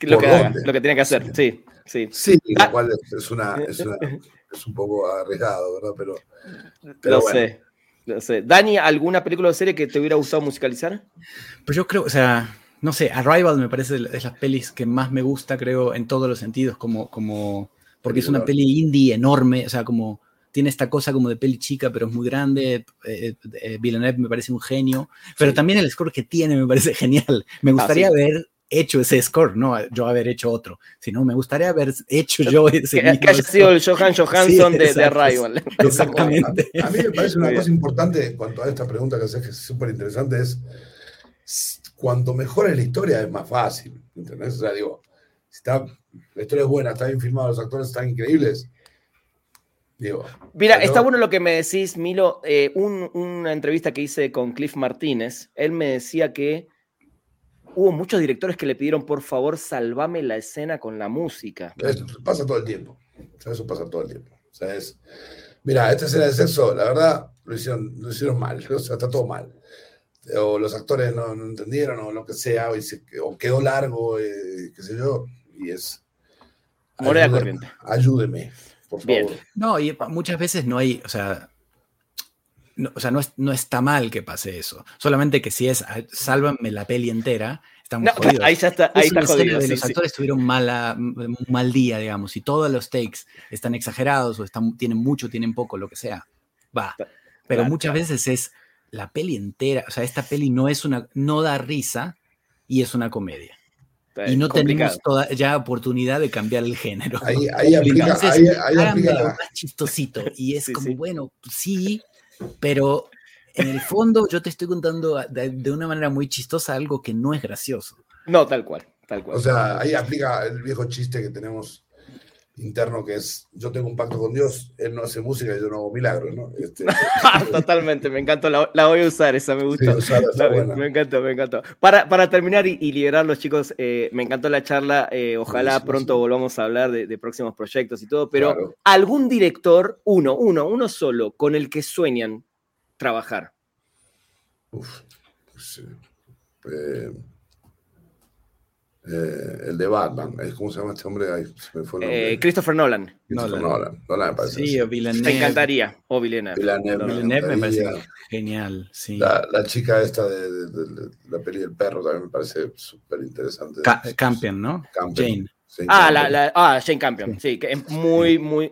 Lo que, lo que tiene que hacer, sí, sí. Sí, lo ah. cual es, una, es, una, (laughs) es, un poco arriesgado, ¿verdad? Pero, pero lo sé. No sé. Dani, ¿alguna película o serie que te hubiera gustado musicalizar? Pues yo creo, o sea, no sé, Arrival me parece de las pelis que más me gusta, creo, en todos los sentidos, como, como, porque es una peli indie enorme, o sea, como tiene esta cosa como de peli chica, pero es muy grande. Eh, eh, Villeneuve me parece un genio, pero también el score que tiene me parece (laughs) genial. Me ah, gustaría haber hecho ese score, no yo haber hecho otro, sino me gustaría haber hecho yo ese. Que, que haya sido el Johan (laughs) Johansson de, de, Arrival. (laughs) Exactamente. A, mí me parece una cosa importante en cuanto a esta pregunta que haces, que es súper interesante, es cuanto mejor es la historia, es más fácil. ¿Entendés? O sea, digo, si está, la historia es buena, está bien filmada, los actores están increíbles. Digo, Mira, está bueno lo que me decís, Milo. Eh, una entrevista que hice con Cliff Martínez, él me decía que hubo muchos directores que le pidieron, por favor, salvame la escena con la música. Eso pasa todo el tiempo. Eso pasa todo el tiempo. O sea, es, mira, esta escena de sexo, la verdad, lo hicieron, lo hicieron mal. (laughs) O sea, está todo mal o los actores no, entendieron o lo que sea, o, quedó largo, eh, qué sé yo, y es... Moneda corriente. Ayúdeme, por favor. No, y muchas veces no hay, o sea, no, o sea, no, no, está mal que pase eso, solamente que si es, sálvame la peli entera, estamos jodidos. Ahí ya está, ahí está jodido. los actores tuvieron mala, un mal día, digamos, y todos los takes están exagerados o están, tienen mucho, tienen poco, lo que sea, va. Pero muchas veces es la peli entera, o sea, esta peli no es una, no da risa y es una comedia. y no tenemos toda, ya oportunidad de cambiar el género. Ahí, ahí aplica, ahí, más chistosito. Y es como, bueno, sí, pero en el fondo yo te estoy contando de, de, una manera muy chistosa algo que no es gracioso. No, tal cual, tal cual. O sea, ahí aplica el viejo chiste que tenemos interno que es yo tengo un pacto con Dios, él no hace música y yo no hago milagros, ¿no? Este, (laughs) Totalmente, me encantó, la, voy a usar, esa me gustó. me encantó, me encantó. Para, para terminar y, y liberar los chicos, eh, me encantó la charla, eh, ojalá pronto volvamos a hablar de, próximos proyectos y todo, pero algún director, uno, uno, uno solo, con el que sueñan trabajar. Uf, pues, eh, Eh, el de Batman. ¿Cómo se llama este hombre? Eh, Christopher Nolan. Christopher Nolan. Nolan. me parece. Sí, o Villeneuve. Me encantaría. O Villeneuve. Villeneuve, me, parece genial. Sí. La, la, chica esta de, de, la peli del perro también me parece súper interesante. Campion, ¿no? Campion. Jane. Ah, la, la, ah, Jane Campion, sí. que es muy, muy,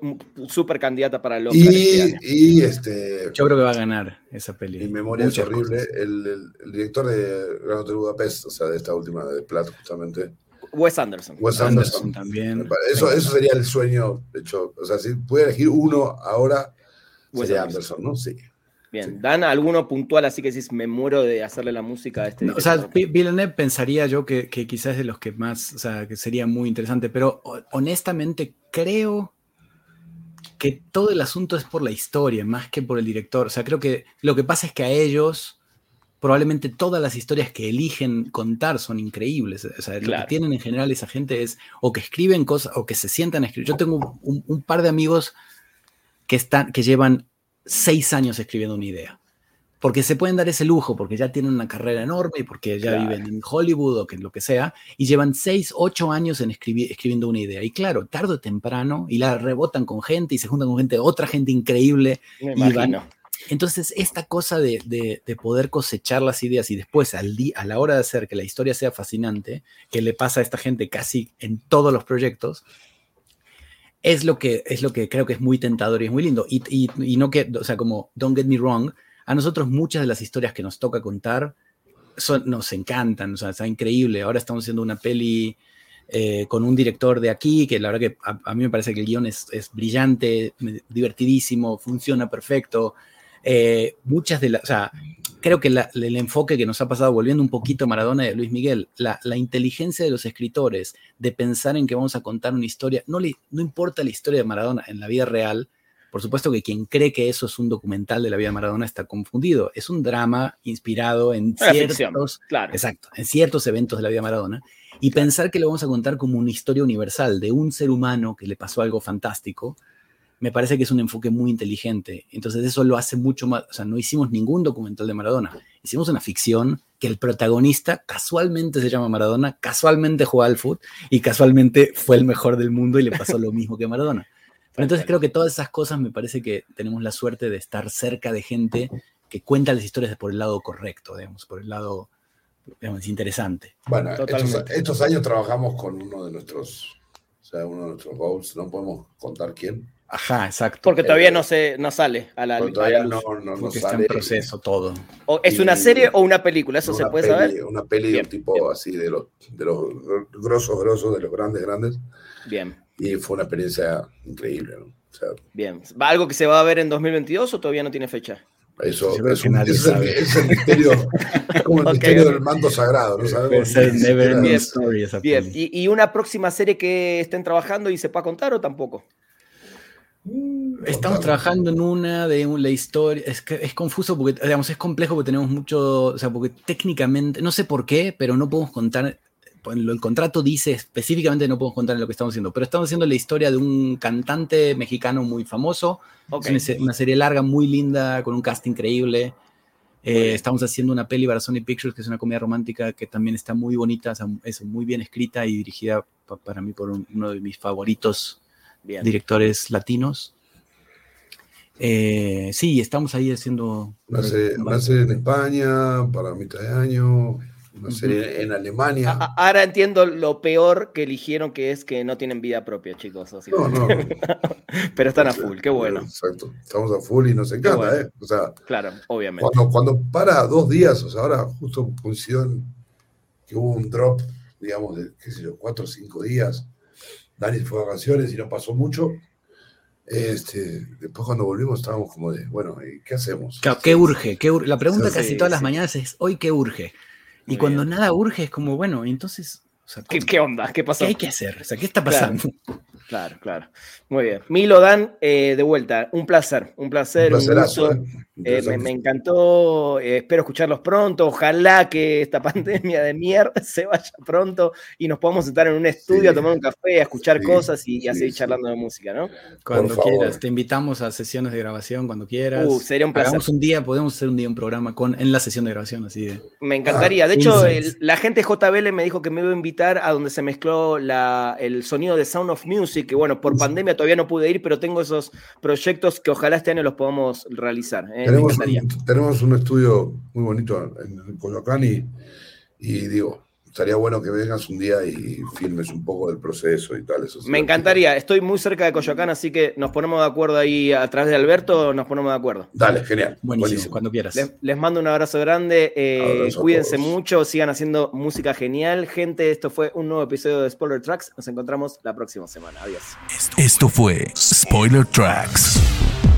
súper candidata para el Oscar. Y, este y, este. Yo creo que va a ganar esa peli. Mi memoria es horrible. El, el, director de Gran Hotel Budapest, o sea, de esta última de Plato, justamente. Wes Anderson. Wes Anderson, también. Eso, eso sería el sueño, de hecho. O sea, si pudiera elegir uno ahora, sería Anderson, ¿no? Sí. Bien, Dan, alguno puntual, así que si me muero de hacerle la música a este. o sea, Villeneuve pensaría yo que, quizás es de los que más, o sea, que sería muy interesante, pero honestamente creo que todo el asunto es por la historia, más que por el director. O sea, creo que lo que pasa es que a ellos, probablemente todas las historias que eligen contar son increíbles. O sea, lo que tienen en general esa gente es o que escriben cosas o que se sientan a escribir. Yo tengo un, un par de amigos que, están, que llevan seis años escribiendo una idea. Porque se pueden dar ese lujo, porque ya tienen una carrera enorme y porque ya viven en Hollywood o que lo que sea, y llevan seis, ocho años en escribir, escribiendo una idea. Y claro, tarde o temprano, y la rebotan con gente y se juntan con gente, otra gente increíble. y van, entonces, esta cosa de, de, poder cosechar las ideas y después al a la hora de hacer que la historia sea fascinante, que le pasa a esta gente casi en todos los proyectos, es lo que, es lo que creo que es muy tentador y es muy lindo. Y, y, no que, o sea, como, don't get me wrong, a nosotros muchas de las historias que nos toca contar nos encantan, o sea, está increíble. Ahora estamos haciendo una peli eh, con un director de aquí, que la verdad que a, mí me parece que el guion es, es brillante, divertidísimo, funciona perfecto. Eh, muchas de las, o sea, creo que el enfoque que nos ha pasado, volviendo un poquito a Maradona de Luis Miguel, la, inteligencia de los escritores de pensar en que vamos a contar una historia, no, le, no importa la historia de Maradona en la vida real, por supuesto que quien cree que eso es un documental de la vida de Maradona está confundido. Es un drama inspirado en ciertos, exacto, en ciertos eventos de la vida de Maradona. Y pensar que lo vamos a contar como una historia universal de un ser humano que le pasó algo fantástico, me parece que es un enfoque muy inteligente. Entonces eso lo hace mucho más, o sea, no hicimos ningún documental de Maradona, hicimos una ficción que el protagonista casualmente se llama Maradona, casualmente juega al fútbol y casualmente fue el mejor del mundo y le pasó lo mismo que Maradona. Pero entonces creo que todas esas cosas me parece que tenemos la suerte de estar cerca de gente que cuenta las historias por el lado correcto, digamos, por el lado digamos, interesante. Bueno, estos, estos, años trabajamos con uno de nuestros, o sea, uno de nuestros goals, no podemos contar quién, Ajá, exacto. Porque todavía no se no sale a la, todavía no, no, Porque está en proceso todo. ¿Es una serie o una película? ¿Eso se puede saber? Una peli de un tipo así de los, de los grosos, grosos, de los grandes, grandes. Bien. Y fue una experiencia increíble, ¿no? O sea, Bien. ¿Va algo que se va a ver en 2022 o todavía no tiene fecha? Eso, es, un, es, el, es, el, misterio, (laughs) como el misterio del manto sagrado, ¿no sabemos? Bien, bien. ¿Y, ¿Y, una próxima serie que estén trabajando y se pueda contar o tampoco? Mm, Estamos trabajando en una de la historia. Es, que es confuso porque, digamos, es complejo porque tenemos mucho. O sea, porque técnicamente, no sé por qué, pero no podemos contar. El contrato dice específicamente no podemos contar en lo que estamos haciendo, pero estamos haciendo la historia de un cantante mexicano muy famoso. Es una serie larga, muy linda, con un cast increíble. Eh, estamos haciendo una peli para Sony Pictures, que es una comedia romántica que también está muy bonita, es muy bien escrita y dirigida para mí por uno de mis favoritos directores latinos. Eh, sí, estamos ahí haciendo... Una serie, en España para mitad de año, una serie en Alemania. ahora entiendo lo peor que eligieron, que es que no tienen vida propia, chicos. no, no. (laughs) Pero están a full, qué bueno. Exacto, estamos a full y nos encanta, ¿eh? O sea, claro, obviamente. Cuando, cuando para dos días, o sea, ahora justo coincidió que hubo un drop, digamos, de, qué sé yo, cuatro o cinco días Dani fue a vacaciones y no pasó mucho. Este, después cuando volvimos estábamos como de, bueno, ¿qué hacemos? ¿qué urge? ¿Qué La pregunta casi todas las mañanas es, ¿hoy qué urge? y cuando nada urge es como, bueno, entonces... ¿Qué, onda? ¿Qué pasó? ¿Qué hay que hacer? O sea, ¿qué está pasando? Claro, claro. Muy bien. Milo Dan, eh, de vuelta. Un placer, un placer. Un, placerazo, eh. Eh, me, encantó, eh, espero escucharlos pronto. Ojalá que esta (laughs) pandemia de mierda (laughs) se vaya pronto y nos podamos sentar en un estudio a tomar un café, a escuchar cosas y, a seguir charlando de música, ¿no? Cuando quieras, te invitamos a sesiones de grabación cuando quieras. Uh, sería un placer. un día, podemos hacer un día un programa con, en la sesión de grabación, así de. Me encantaría. De hecho, la gente JBL me dijo que me iba a invitar a donde se mezcló el sonido de Sound of Music, que bueno, por pandemia todavía no pude ir, pero tengo esos proyectos que ojalá este año los podamos realizar. ¿eh? Tenemos, un, estudio muy bonito en Coyoacán y, y digo, estaría bueno que vengas un día y filmes un poco del proceso y tal. Me encantaría. Estoy muy cerca de Coyoacán, así que nos ponemos de acuerdo ahí a través de Alberto, nos ponemos de acuerdo. Dale, genial. Buenísimo, cuando quieras. Les, mando un abrazo grande. Eh, cuídense mucho, sigan haciendo música genial. Gente, esto fue un nuevo episodio de Spoiler Tracks. Nos encontramos la próxima semana. Adiós. Esto fue Spoiler Tracks.